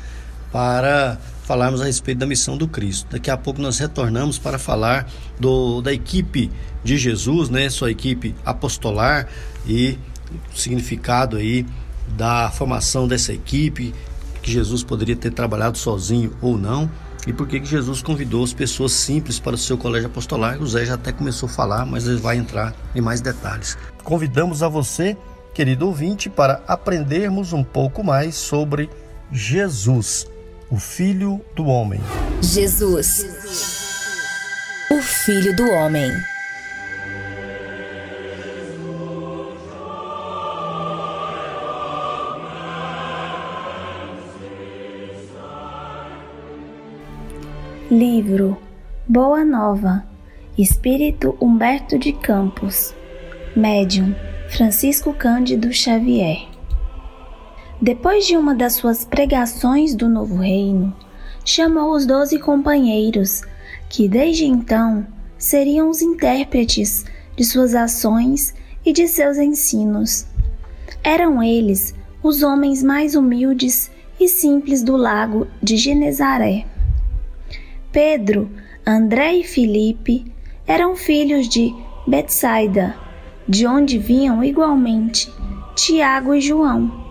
para falarmos a respeito da missão do Cristo. Daqui a pouco nós retornamos para falar do, da equipe de Jesus, né, sua equipe apostolar e o significado aí da formação dessa equipe, que Jesus poderia ter trabalhado sozinho ou não, e por que Jesus convidou as pessoas simples para o seu colégio apostolar. O Zé já até começou a falar, mas ele vai entrar em mais detalhes. Convidamos a você, querido ouvinte, para aprendermos um pouco mais sobre Jesus o Filho do Homem. Jesus, o Filho do Homem. Livro Boa Nova Espírito Humberto de Campos Médium Francisco Cândido Xavier depois de uma das suas pregações do novo reino, chamou os doze companheiros, que desde então seriam os intérpretes de suas ações e de seus ensinos. Eram eles os homens mais humildes e simples do lago de Genezaré. Pedro, André e Filipe eram filhos de Betsaida, de onde vinham igualmente Tiago e João,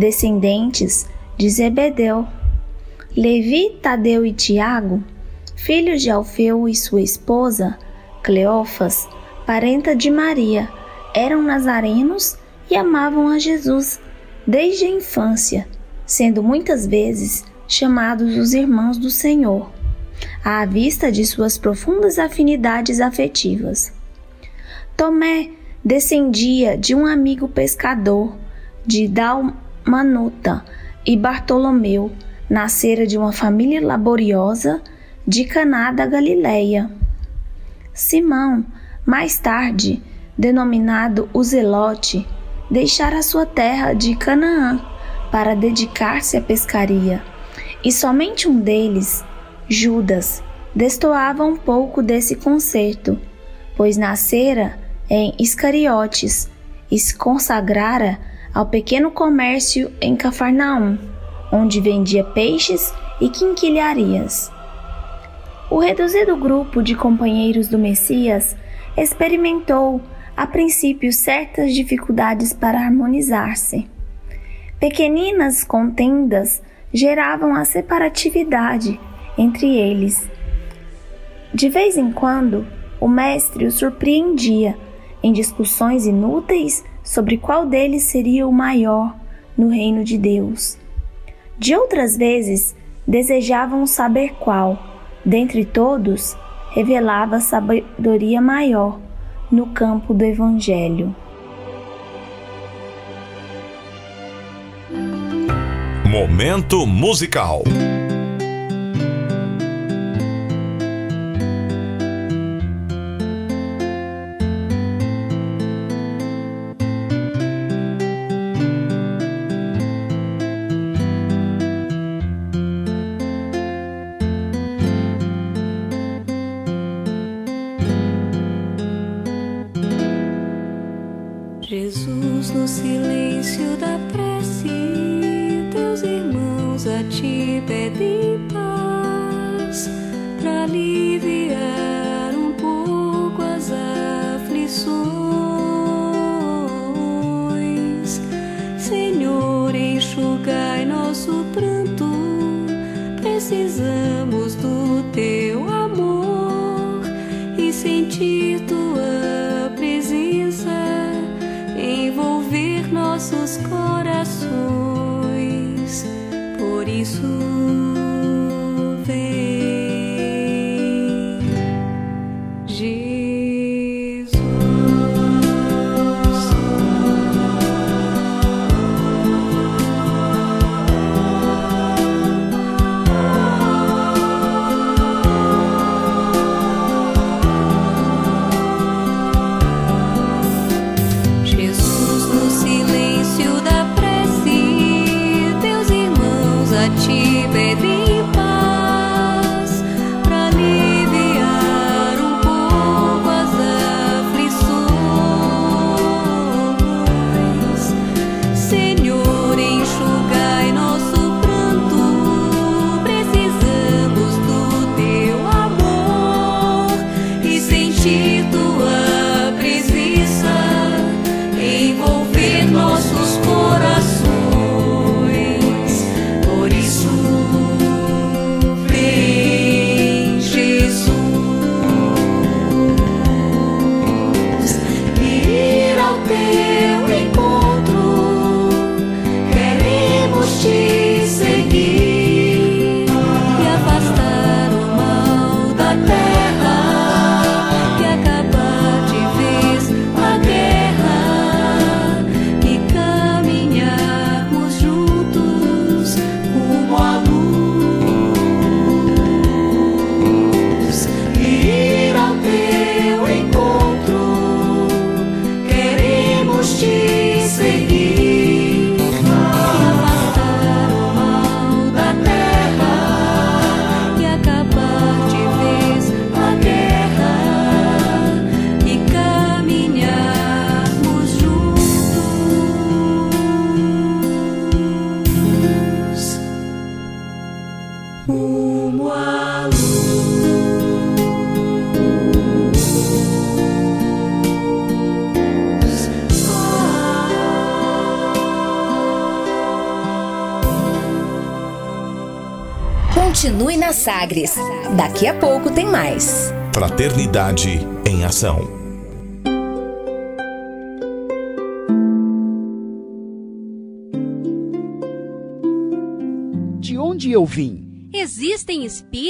descendentes de Zebedeu. Levi, Tadeu e Tiago, filhos de Alfeu e sua esposa, Cleófas, parenta de Maria, eram nazarenos e amavam a Jesus desde a infância, sendo muitas vezes chamados os irmãos do Senhor, à vista de suas profundas afinidades afetivas. Tomé descendia de um amigo pescador de Dalmanuta e Bartolomeu nascera de uma família laboriosa de Caná da Galileia. Simão, mais tarde denominado o Zelote, deixara sua terra de Canaã para dedicar-se à pescaria, e somente um deles, Judas, destoava um pouco desse concerto, pois nascera em Iscariotes e se consagrara ao pequeno comércio em Cafarnaum, onde vendia peixes e quinquilharias. O reduzido grupo de companheiros do Messias experimentou a princípio certas dificuldades para harmonizar-se. Pequeninas contendas geravam a separatividade entre eles. De vez em quando, o mestre o surpreendia em discussões inúteis sobre qual deles seria o maior no reino de Deus. De outras vezes, desejavam saber qual, dentre todos, revelava sabedoria maior no campo do Evangelho. Momento musical. Daqui a pouco tem mais. Fraternidade em Ação. De onde eu vim? Existem espíritos?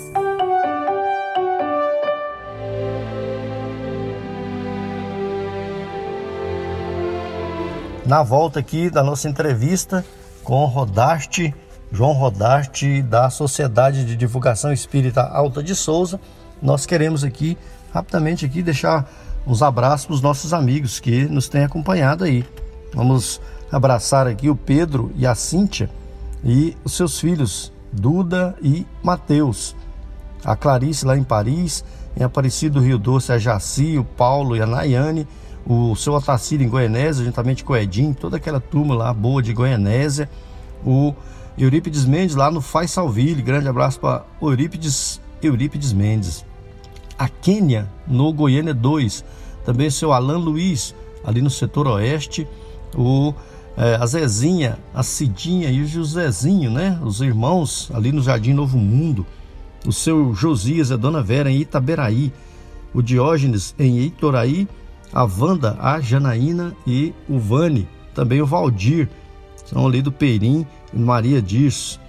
Na volta aqui da nossa entrevista com Rodaste, João Rodaste, da Sociedade de Divulgação Espírita Alta de Souza. Nós queremos aqui, rapidamente aqui, deixar uns abraços para os nossos amigos que nos têm acompanhado aí. Vamos abraçar aqui o Pedro e a Cíntia e os seus filhos, Duda e Mateus. A Clarice lá em Paris, em Aparecido Rio Doce, a Jaci, o Paulo e a Nayane o seu Otacílio em Goianésia, juntamente com o Edinho, toda aquela turma lá boa de Goianésia, o Eurípides Mendes lá no Faz Salville, grande abraço para Eurípides, Eurípides Mendes. A Quênia no Goiânia 2, também o seu Alan Luiz ali no setor oeste, o é, a Zezinha, a Cidinha e o Josézinho, né? Os irmãos ali no Jardim Novo Mundo, o seu Josias a Dona Vera em Itaberaí, o Diógenes em Eitoraí a Wanda, a Janaína e o Vani, também o Valdir, são ali do Peirim Maria Dirce.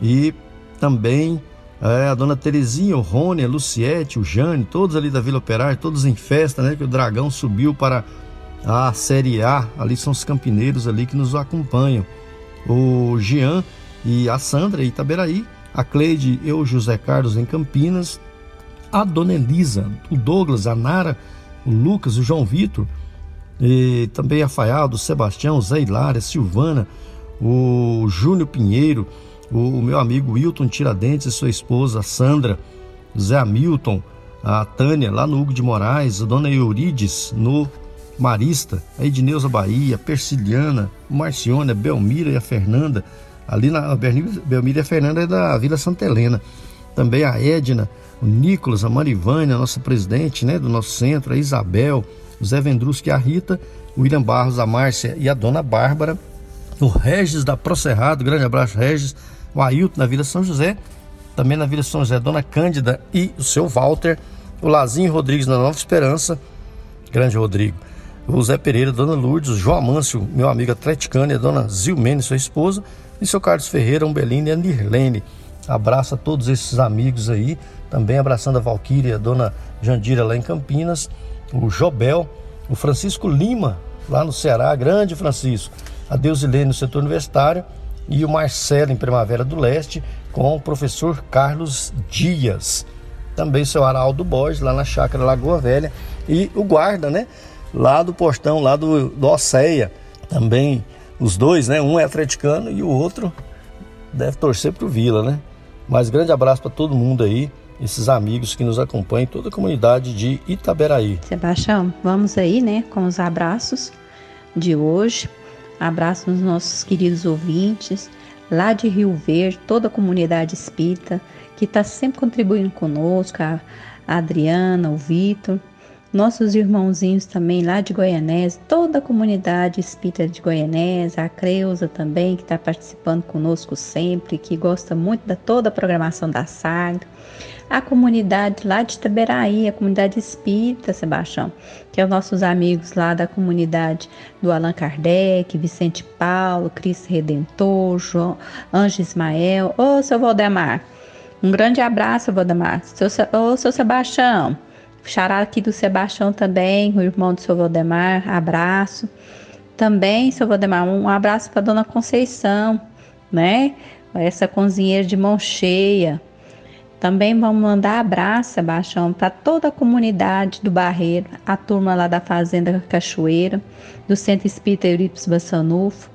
E também é, a dona Terezinha, o Rony, a Luciete, o Jane, todos ali da Vila Operária, todos em festa, né? Que o Dragão subiu para a Série A, ali são os campineiros ali que nos acompanham. O Jean e a Sandra em Itaberaí, a Cleide e o José Carlos em Campinas, a dona Elisa, o Douglas, a Nara o Lucas, o João Vitor, e também a Faialdo, o Sebastião, o Zé Hilária, a Silvana, o Júnior Pinheiro, o, meu amigo Wilton Tiradentes e sua esposa Sandra, o Zé Hamilton, a Tânia lá no Hugo de Moraes, a dona Eurides no Marista, a Edneuza Bahia, a Persiliana, o Marcione, a Belmira e a Fernanda, ali na Belmira e a Fernanda é da Vila Santa Helena. Também a Edna, o Nicolas, a Marivânia, a nossa presidente né, do nosso centro, a Isabel, o Zé Vendruschi, a Rita, o William Barros, a Márcia e a dona Bárbara, o Regis da Procerrado, grande abraço, Regis, o Ailton na Vila São José, também na Vila São José, a dona Cândida e o seu Walter, o Lazinho Rodrigues na Nova Esperança, grande Rodrigo, o Zé Pereira, dona Lourdes, o João Amâncio, meu amigo atleticano, a dona Zilmene, sua esposa, e seu Carlos Ferreira, Umbelino e a Nirlene. Abraço a todos esses amigos aí, também abraçando a Valquíria, a dona Jandira lá em Campinas, o Jobel, o Francisco Lima, lá no Ceará, grande Francisco, a Deusilene no setor universitário e o Marcelo em Primavera do Leste com o professor Carlos Dias. Também seu Araldo Borges, lá na Chácara Lagoa Velha. E o guarda, né? Lá do postão, lá do, do Oceia. Também os dois, né? Um é atleticano e o outro deve torcer pro Vila, né? Mas grande abraço para todo mundo aí esses amigos que nos acompanham, toda a comunidade de Itaberaí. Sebastião, vamos aí, né, com os abraços de hoje. Abraço nos nossos queridos ouvintes, lá de Rio Verde, toda a comunidade espírita que está sempre contribuindo conosco, a Adriana, o Vitor, nossos irmãozinhos também lá de Goianés, toda a comunidade espírita de Goianés, a Creuza também, que está participando conosco sempre, que gosta muito da toda a programação da Sagra a comunidade lá de Itaberaí, a comunidade espírita, Sebastião, que é os nossos amigos lá da comunidade do Allan Kardec, Vicente Paulo, Cristo Redentor, João, Anjo Ismael. Ô, seu Valdemar, um grande abraço, Valdemar. Seu, ô, seu Sebastião, Xará aqui do Sebastião também, o irmão do seu Valdemar, abraço. Também, seu Valdemar, um abraço para dona Conceição, né? Essa cozinheira de mão cheia. Também vamos mandar abraço, Sebastião, para toda a comunidade do Barreiro, a turma lá da Fazenda Cachoeira, do Centro Espírita Eurípides Bassanufo.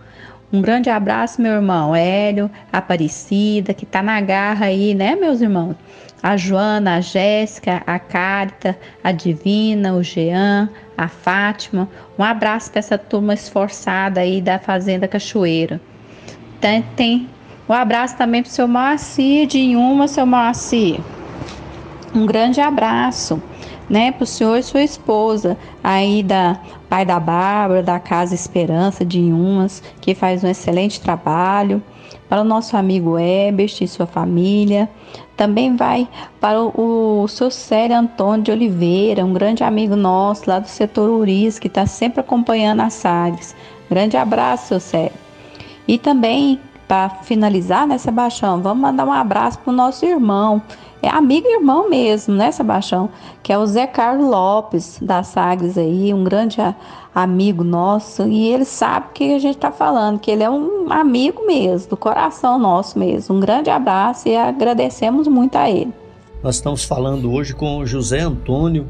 Um grande abraço, meu irmão Hélio, Aparecida, que tá na garra aí, né, meus irmãos? A Joana, a Jéssica, a Carita, a Divina, o Jean, a Fátima. Um abraço para essa turma esforçada aí da Fazenda Cachoeira. Tem, tem um abraço também para o seu Moacir de Inhuma, seu Moacir. Um grande abraço, né, para o senhor e sua esposa, aí da pai da Bárbara, da Casa Esperança de Inhumas, que faz um excelente trabalho. Para o nosso amigo Ebert e sua família. Também vai para o, o seu Célio Antônio de Oliveira, um grande amigo nosso lá do setor Uris, que está sempre acompanhando as Sagres. Grande abraço, seu Célio. E também para finalizar, né, Sebastião, vamos mandar um abraço para o nosso irmão, é amigo e irmão mesmo, né, Sebastião? Que é o Zé Carlos Lopes, da Sagres aí, um grande amigo nosso, e ele sabe o que a gente está falando, que ele é um amigo mesmo, do coração nosso mesmo. Um grande abraço e agradecemos muito a ele. Nós estamos falando hoje com José Antônio,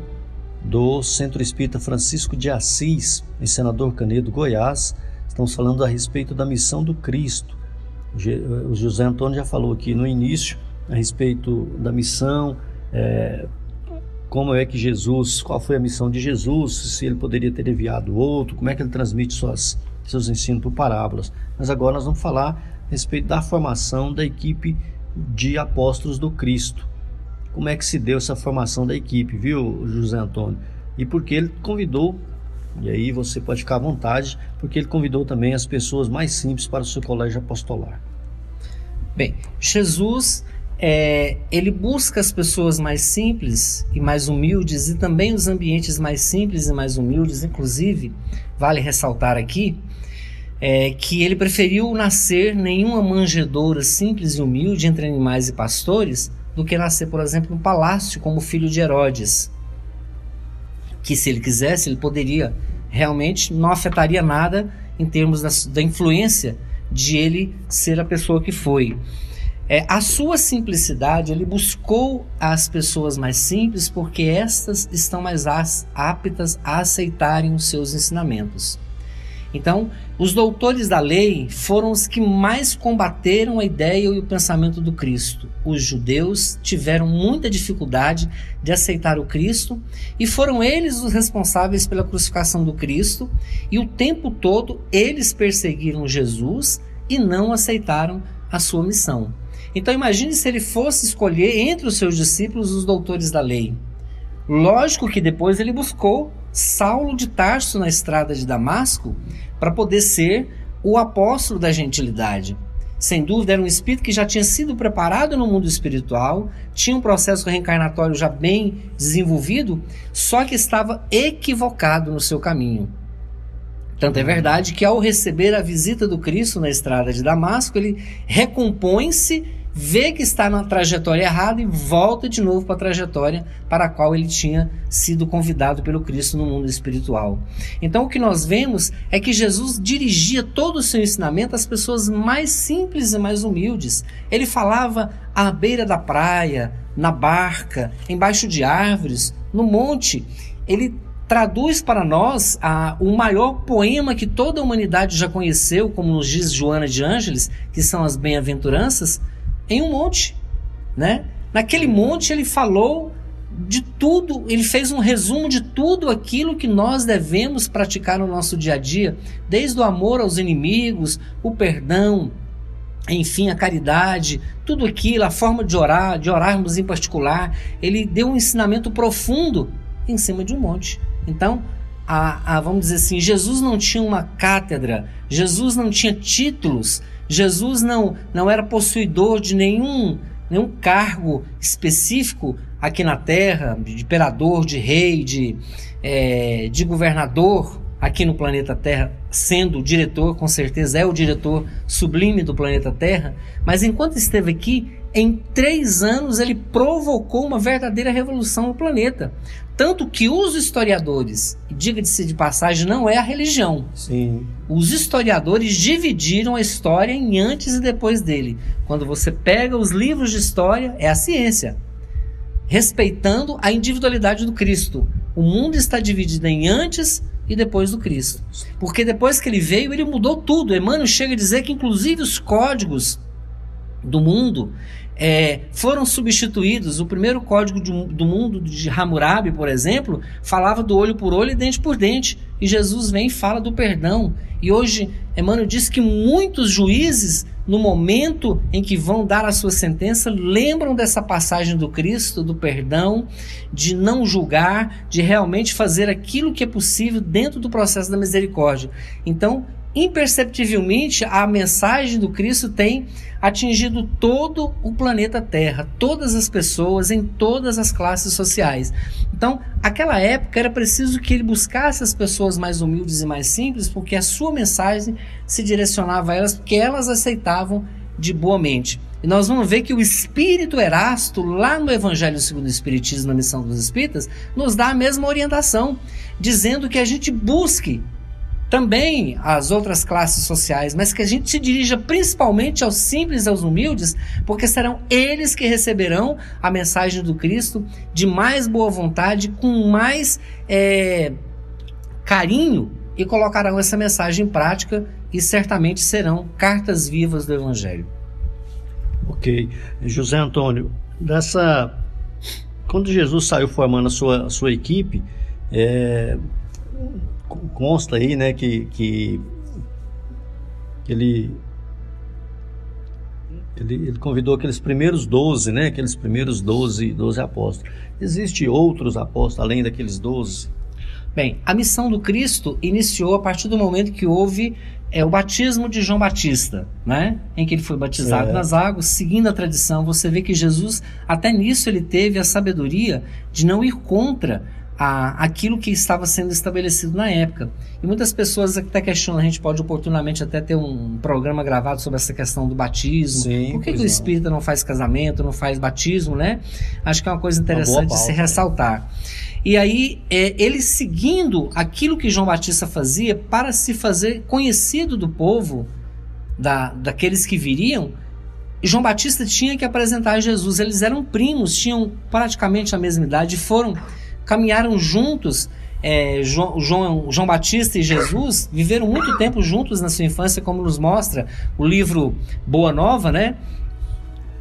do Centro Espírita Francisco de Assis, em Senador Canedo, Goiás. Estamos falando a respeito da missão do Cristo. O José Antônio já falou aqui no início a respeito da missão, é, como é que Jesus, qual foi a missão de Jesus, se ele poderia ter enviado outro, como é que ele transmite suas, seus ensinos por parábolas. Mas agora nós vamos falar a respeito da formação da equipe de apóstolos do Cristo. Como é que se deu essa formação da equipe, viu, José Antônio? E porque ele convidou e aí você pode ficar à vontade, porque ele convidou também as pessoas mais simples para o seu colégio apostolar. Bem, Jesus é, ele busca as pessoas mais simples e mais humildes e também os ambientes mais simples e mais humildes. Inclusive, vale ressaltar aqui é, que ele preferiu nascer nenhuma manjedoura simples e humilde entre animais e pastores do que nascer, por exemplo, no palácio como filho de Herodes que se ele quisesse, ele poderia realmente não afetaria nada em termos da, da influência de ele ser a pessoa que foi. É, a sua simplicidade, ele buscou as pessoas mais simples porque estas estão mais aptas a aceitarem os seus ensinamentos. Então, os doutores da lei foram os que mais combateram a ideia e o pensamento do Cristo. Os judeus tiveram muita dificuldade de aceitar o Cristo e foram eles os responsáveis pela crucificação do Cristo, e o tempo todo eles perseguiram Jesus e não aceitaram a sua missão. Então imagine se ele fosse escolher entre os seus discípulos os doutores da lei. Lógico que depois ele buscou Saulo de Tarso na estrada de Damasco para poder ser o apóstolo da gentilidade. Sem dúvida, era um espírito que já tinha sido preparado no mundo espiritual, tinha um processo reencarnatório já bem desenvolvido, só que estava equivocado no seu caminho. Tanto é verdade que, ao receber a visita do Cristo na estrada de Damasco, ele recompõe-se vê que está na trajetória errada e volta de novo para a trajetória para a qual ele tinha sido convidado pelo Cristo no mundo espiritual. Então o que nós vemos é que Jesus dirigia todo o seu ensinamento às pessoas mais simples e mais humildes. Ele falava à beira da praia, na barca, embaixo de árvores, no monte. Ele traduz para nós a, o maior poema que toda a humanidade já conheceu, como nos diz Joana de Ângeles, que são as bem-aventuranças, em um monte, né? Naquele monte ele falou de tudo, ele fez um resumo de tudo aquilo que nós devemos praticar no nosso dia a dia, desde o amor aos inimigos, o perdão, enfim, a caridade, tudo aquilo, a forma de orar, de orarmos em particular. Ele deu um ensinamento profundo em cima de um monte. Então, a, a, vamos dizer assim, Jesus não tinha uma cátedra, Jesus não tinha títulos, Jesus não, não era possuidor de nenhum, nenhum cargo específico aqui na terra, de imperador, de rei, de, é, de governador aqui no planeta Terra, sendo o diretor, com certeza é o diretor sublime do planeta Terra, mas enquanto esteve aqui, em três anos ele provocou uma verdadeira revolução no planeta. Tanto que os historiadores, diga-se de passagem, não é a religião. Sim. Os historiadores dividiram a história em antes e depois dele. Quando você pega os livros de história, é a ciência. Respeitando a individualidade do Cristo. O mundo está dividido em antes e depois do Cristo. Porque depois que ele veio, ele mudou tudo. Emmanuel chega a dizer que, inclusive, os códigos do mundo é, foram substituídos. O primeiro código de, do mundo de Hammurabi, por exemplo, falava do olho por olho e dente por dente. E Jesus vem e fala do perdão. E hoje, Emmanuel diz que muitos juízes, no momento em que vão dar a sua sentença, lembram dessa passagem do Cristo, do perdão, de não julgar, de realmente fazer aquilo que é possível dentro do processo da misericórdia. Então, imperceptivelmente, a mensagem do Cristo tem atingido todo o planeta Terra, todas as pessoas em todas as classes sociais. Então, aquela época era preciso que ele buscasse as pessoas mais humildes e mais simples, porque a sua mensagem se direcionava a elas, porque elas aceitavam de boa mente. E nós vamos ver que o Espírito Erasto, lá no Evangelho segundo o Espiritismo, na Missão dos Espíritas, nos dá a mesma orientação, dizendo que a gente busque também as outras classes sociais, mas que a gente se dirija principalmente aos simples, aos humildes, porque serão eles que receberão a mensagem do Cristo de mais boa vontade, com mais é, carinho e colocarão essa mensagem em prática e certamente serão cartas vivas do Evangelho. Ok. José Antônio, dessa. Quando Jesus saiu formando a sua, a sua equipe, é, consta aí, né, que, que ele, ele, ele convidou aqueles primeiros doze, né, aqueles primeiros doze, doze apóstolos. Existem outros apóstolos além daqueles doze? Bem, a missão do Cristo iniciou a partir do momento que houve é, o batismo de João Batista, né? Em que ele foi batizado é. nas águas, seguindo a tradição. Você vê que Jesus, até nisso, ele teve a sabedoria de não ir contra a, aquilo que estava sendo estabelecido na época. E muitas pessoas até questionam, a gente pode oportunamente até ter um programa gravado sobre essa questão do batismo. Sim, Por que, que o espírita não faz casamento, não faz batismo, né? Acho que é uma coisa interessante uma de se ressaltar. E aí, é, ele seguindo aquilo que João Batista fazia para se fazer conhecido do povo, da, daqueles que viriam, João Batista tinha que apresentar Jesus. Eles eram primos, tinham praticamente a mesma idade, foram caminharam juntos. É, João, João, João Batista e Jesus viveram muito tempo juntos na sua infância, como nos mostra o livro Boa Nova, né?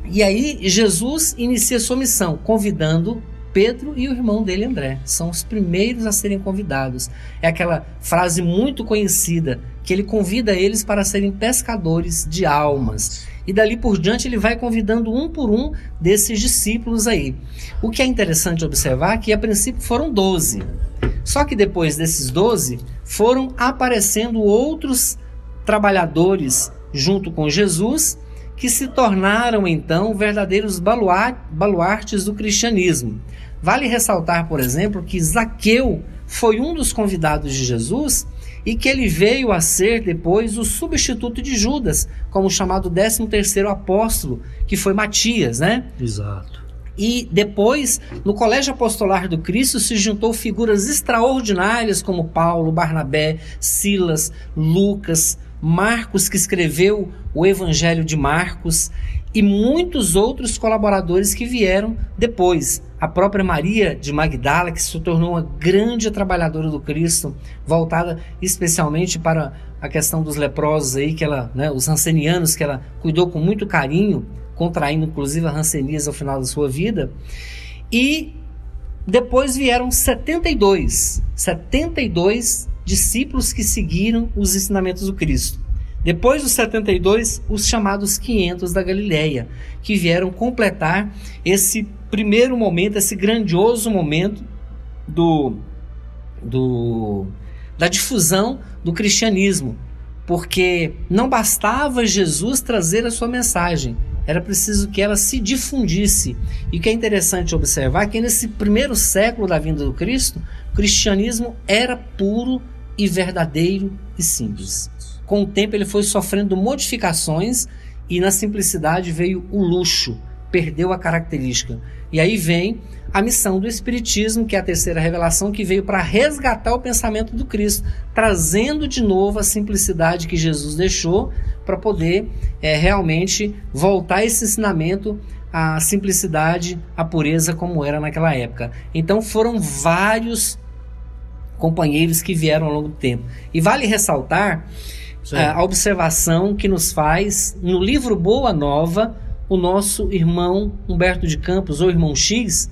E aí Jesus inicia sua missão, convidando Pedro e o irmão dele, André. São os primeiros a serem convidados. É aquela frase muito conhecida que ele convida eles para serem pescadores de almas e dali por diante ele vai convidando um por um desses discípulos aí. O que é interessante observar é que a princípio foram 12. Só que depois desses 12 foram aparecendo outros trabalhadores junto com Jesus que se tornaram então verdadeiros baluartes do cristianismo. Vale ressaltar, por exemplo, que Zaqueu foi um dos convidados de Jesus e que ele veio a ser depois o substituto de Judas, como chamado 13 terceiro apóstolo, que foi Matias, né? Exato. E depois, no Colégio Apostolar do Cristo, se juntou figuras extraordinárias como Paulo, Barnabé, Silas, Lucas, Marcos, que escreveu o Evangelho de Marcos, e muitos outros colaboradores que vieram depois. A própria Maria de Magdala, que se tornou uma grande trabalhadora do Cristo, voltada especialmente para a questão dos leprosos aí, que ela, né, os rancenianos, que ela cuidou com muito carinho, contraindo inclusive a rancenias ao final da sua vida. E depois vieram 72, 72 discípulos que seguiram os ensinamentos do Cristo. Depois dos 72, os chamados 500 da Galileia, que vieram completar esse primeiro momento, esse grandioso momento do, do da difusão do cristianismo, porque não bastava Jesus trazer a sua mensagem, era preciso que ela se difundisse. E o que é interessante observar é que nesse primeiro século da vinda do Cristo, o cristianismo era puro e verdadeiro e simples com o tempo ele foi sofrendo modificações e na simplicidade veio o luxo. perdeu a característica. E aí vem a missão do Espiritismo, que é a terceira revelação, que veio para resgatar o pensamento do Cristo, trazendo de novo a simplicidade que Jesus deixou para poder é, realmente voltar esse ensinamento à simplicidade, à pureza como era naquela época. Então foram vários companheiros que vieram ao longo do tempo. E vale ressaltar é, a observação que nos faz no livro Boa Nova o nosso irmão Humberto de Campos, ou irmão X,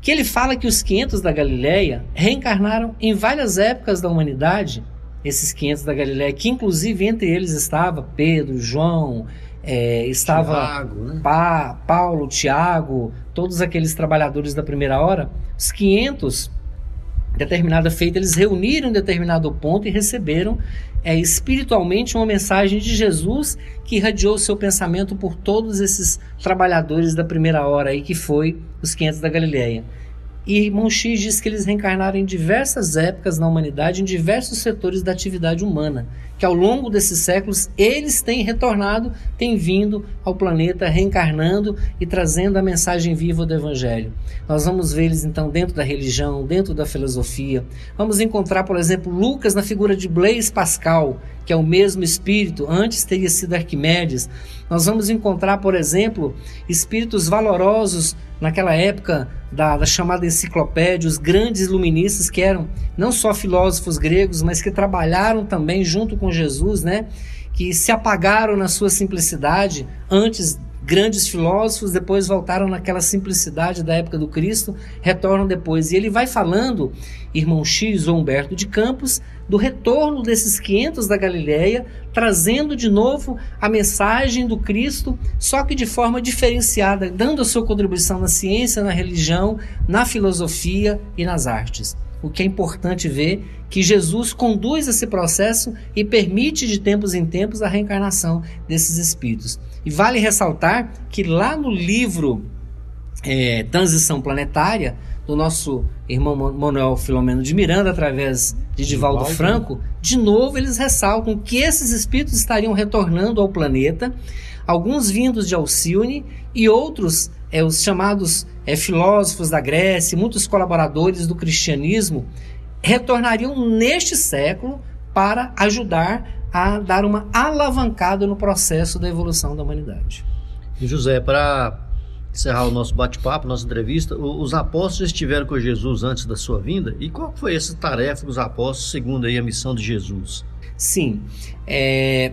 que ele fala que os 500 da Galileia reencarnaram em várias épocas da humanidade, esses 500 da Galileia, que inclusive entre eles estava Pedro, João, é, estava Tiago, né? pa, Paulo, Tiago, todos aqueles trabalhadores da primeira hora, os 500 determinada feita, eles reuniram determinado ponto e receberam é, espiritualmente uma mensagem de Jesus que irradiou seu pensamento por todos esses trabalhadores da primeira hora aí, que foi os 500 da Galileia. E Monchis diz que eles reencarnaram em diversas épocas na humanidade, em diversos setores da atividade humana, que ao longo desses séculos eles têm retornado, têm vindo ao planeta, reencarnando e trazendo a mensagem viva do Evangelho. Nós vamos ver eles então dentro da religião, dentro da filosofia. Vamos encontrar, por exemplo, Lucas na figura de Blaise Pascal, que é o mesmo espírito, antes teria sido Arquimedes. Nós vamos encontrar, por exemplo, espíritos valorosos naquela época da, da, chamada enciclopédia, os grandes iluministas que eram não só filósofos gregos, mas que trabalharam também junto com Jesus, né? Que se apagaram na sua simplicidade antes grandes filósofos, depois voltaram naquela simplicidade da época do Cristo, retornam depois. E ele vai falando, irmão X ou Humberto de Campos, do retorno desses 500 da Galileia, trazendo de novo a mensagem do Cristo, só que de forma diferenciada, dando a sua contribuição na ciência, na religião, na filosofia e nas artes. O que é importante ver que Jesus conduz esse processo e permite de tempos em tempos a reencarnação desses espíritos. E vale ressaltar que lá no livro é, Transição Planetária, do nosso irmão Manuel Filomeno de Miranda, através de Divaldo? Franco, de novo eles ressaltam que esses espíritos estariam retornando ao planeta, alguns vindos de Alcione e outros, é, os chamados é, filósofos da Grécia, muitos colaboradores do cristianismo, retornariam neste século para ajudar a dar uma alavancada no processo da evolução da humanidade. José, para encerrar o nosso bate-papo, nossa entrevista, os apóstolos estiveram com Jesus antes da sua vinda e qual foi essa tarefa dos apóstolos segundo aí a missão de Jesus? Sim, é,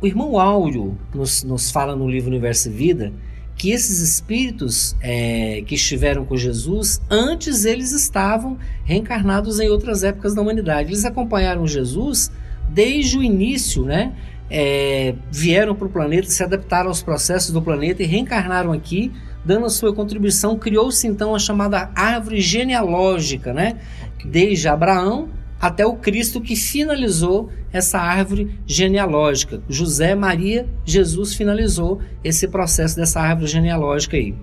o irmão Áureo nos, nos fala no livro Universo e Vida que esses espíritos é, que estiveram com Jesus, antes eles estavam reencarnados em outras épocas da humanidade. Eles acompanharam Jesus desde o início, né? É, vieram para o planeta, se adaptaram aos processos do planeta e reencarnaram aqui, dando a sua contribuição. Criou-se então a chamada árvore genealógica, né? Desde Abraão até o Cristo que finalizou essa árvore genealógica. José, Maria, Jesus finalizou esse processo dessa árvore genealógica aí.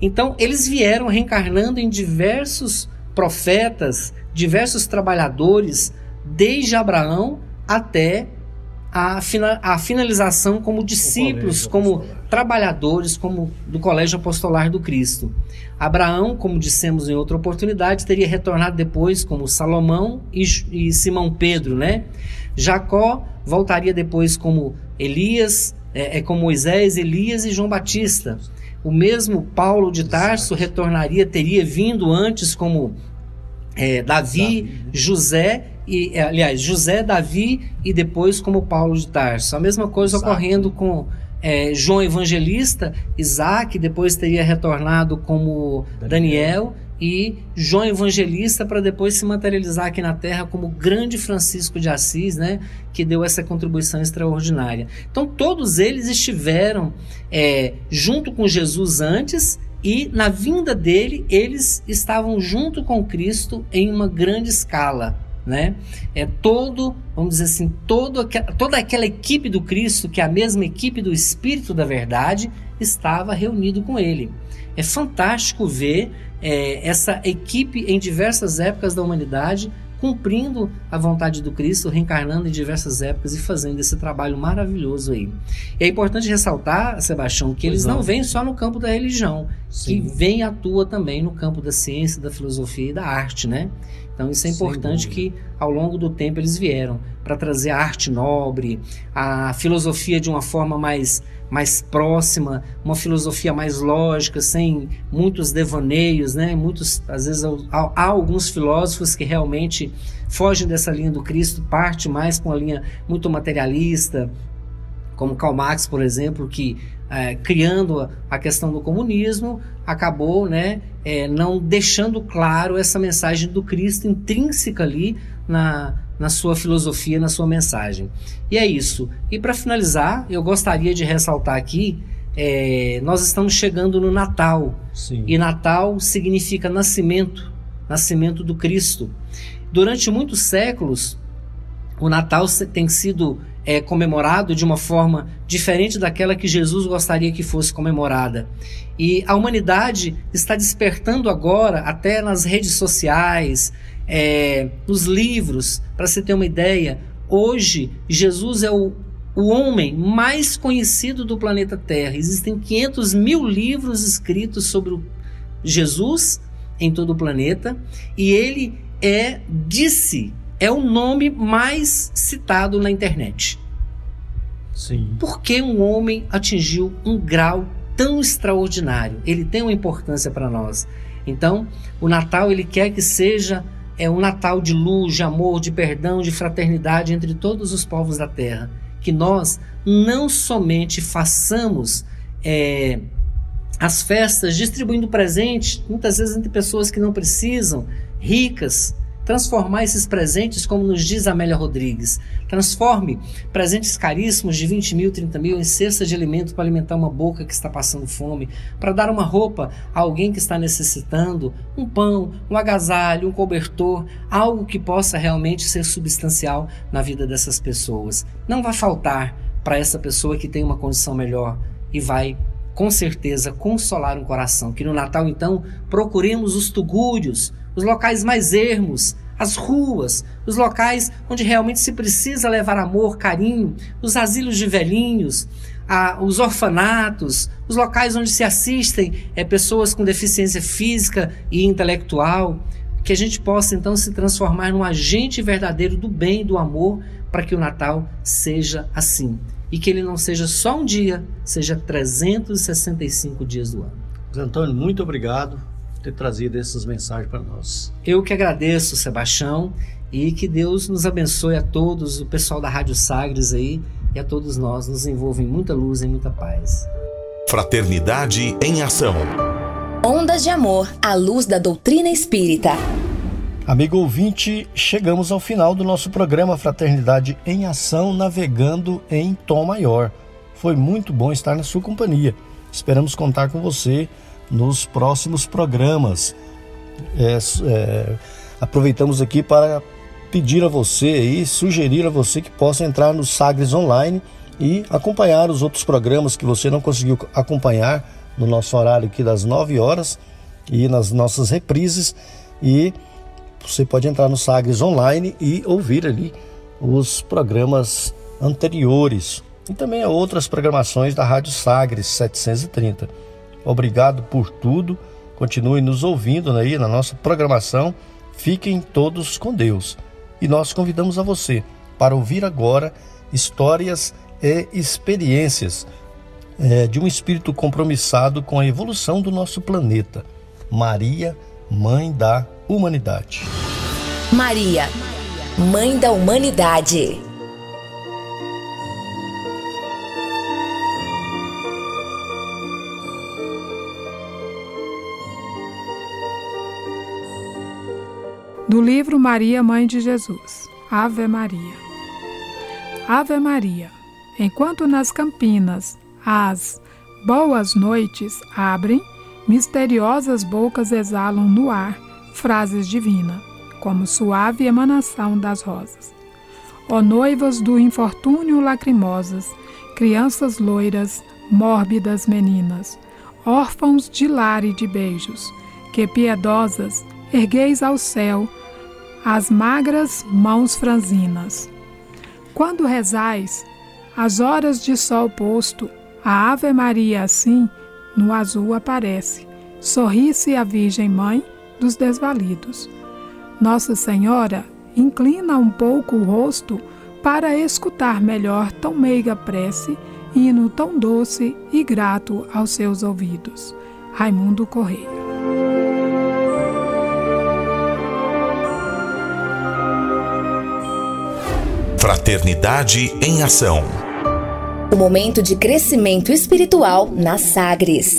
Então, eles vieram reencarnando em diversos profetas, diversos trabalhadores, desde Abraão até a, fina, a finalização como discípulos, como trabalhadores, como do colégio apostolar do Cristo. Abraão, como dissemos em outra oportunidade, teria retornado depois como Salomão e, e Simão Pedro, né? Jacó voltaria depois como Elias, é, é, como Moisés, Elias e João Batista. O mesmo Paulo de Tarso retornaria, teria vindo antes como é, Davi, José e, é, aliás, José, Davi e depois como Paulo de Tarso. A mesma coisa Exato. ocorrendo com é, João Evangelista, Isaac depois teria retornado como Daniel, Daniel e João Evangelista para depois se materializar aqui na Terra como grande Francisco de Assis, né, que deu essa contribuição extraordinária. Então todos eles estiveram é, junto com Jesus antes e na vinda dele eles estavam junto com Cristo em uma grande escala né? É todo, vamos dizer assim, todo, toda aquela equipe do Cristo, que é a mesma equipe do Espírito da Verdade, estava reunido com ele. É fantástico ver é, essa equipe em diversas épocas da humanidade cumprindo a vontade do Cristo, reencarnando em diversas épocas e fazendo esse trabalho maravilhoso aí. E é importante ressaltar, Sebastião, que eles não. não vêm só no campo da religião, Sim. que vem e atua também no campo da ciência, da filosofia e da arte, né? Então isso é importante que ao longo do tempo eles vieram para trazer a arte nobre, a filosofia de uma forma mais mais próxima, uma filosofia mais lógica, sem muitos devaneios, né? Muitos, às vezes há, há alguns filósofos que realmente fogem dessa linha do Cristo, parte mais com a linha muito materialista, como Karl Marx, por exemplo, que é, criando a questão do comunismo acabou, né, é, não deixando claro essa mensagem do Cristo intrínseca ali na, na sua filosofia, na sua mensagem. E é isso. E para finalizar, eu gostaria de ressaltar aqui: é, nós estamos chegando no Natal. Sim. E Natal significa nascimento nascimento do Cristo. Durante muitos séculos, o Natal tem sido é, comemorado de uma forma diferente daquela que Jesus gostaria que fosse comemorada. E a humanidade está despertando agora, até nas redes sociais, é, nos livros, para você ter uma ideia, hoje Jesus é o, o homem mais conhecido do planeta Terra. Existem 500 mil livros escritos sobre Jesus em todo o planeta e ele é, disse, é o nome mais citado na internet. Sim. Por que um homem atingiu um grau tão extraordinário? Ele tem uma importância para nós. Então, o Natal ele quer que seja é um Natal de luz, de amor, de perdão, de fraternidade entre todos os povos da terra. Que nós não somente façamos é, as festas distribuindo presentes, muitas vezes entre pessoas que não precisam, ricas, transformar esses presentes, como nos diz Amélia Rodrigues. Transforme presentes caríssimos de 20 mil, 30 mil em cestas de alimento para alimentar uma boca que está passando fome, para dar uma roupa a alguém que está necessitando, um pão, um agasalho, um cobertor, algo que possa realmente ser substancial na vida dessas pessoas. Não vai faltar para essa pessoa que tem uma condição melhor e vai com certeza consolar um coração. Que no Natal, então, procuremos os tugúrios, os locais mais ermos, as ruas, os locais onde realmente se precisa levar amor, carinho, os asilos de velhinhos, a, os orfanatos, os locais onde se assistem é, pessoas com deficiência física e intelectual, que a gente possa então se transformar num agente verdadeiro do bem e do amor para que o Natal seja assim. E que ele não seja só um dia, seja 365 dias do ano. Antônio, muito obrigado ter trazido essas mensagens para nós. Eu que agradeço, Sebastião, e que Deus nos abençoe a todos, o pessoal da Rádio Sagres aí, e a todos nós, nos envolve em muita luz e muita paz. Fraternidade em Ação. Ondas de Amor, à luz da doutrina espírita. Amigo ouvinte, chegamos ao final do nosso programa Fraternidade em Ação, navegando em tom maior. Foi muito bom estar na sua companhia. Esperamos contar com você nos próximos programas. É, é, aproveitamos aqui para pedir a você e sugerir a você que possa entrar no Sagres Online e acompanhar os outros programas que você não conseguiu acompanhar no nosso horário aqui das 9 horas e nas nossas reprises e você pode entrar no Sagres Online e ouvir ali os programas anteriores e também outras programações da Rádio Sagres 730. Obrigado por tudo. Continue nos ouvindo aí na nossa programação. Fiquem todos com Deus. E nós convidamos a você para ouvir agora histórias e experiências é, de um espírito compromissado com a evolução do nosso planeta. Maria, Mãe da Humanidade. Maria, Mãe da Humanidade. Do livro Maria, Mãe de Jesus. Ave Maria. Ave Maria. Enquanto nas campinas as boas noites abrem, misteriosas bocas exalam no ar frases divinas, como suave emanação das rosas. Ó noivas do infortúnio lacrimosas, crianças loiras, mórbidas meninas, órfãos de lar e de beijos, que piedosas ergueis ao céu as magras mãos franzinas. Quando rezais, às horas de sol posto, a Ave Maria assim, no azul aparece. Sorri-se a Virgem Mãe dos desvalidos. Nossa Senhora inclina um pouco o rosto para escutar melhor tão meiga prece, hino tão doce e grato aos seus ouvidos. Raimundo Correia. Fraternidade em Ação. O momento de crescimento espiritual na Sagres.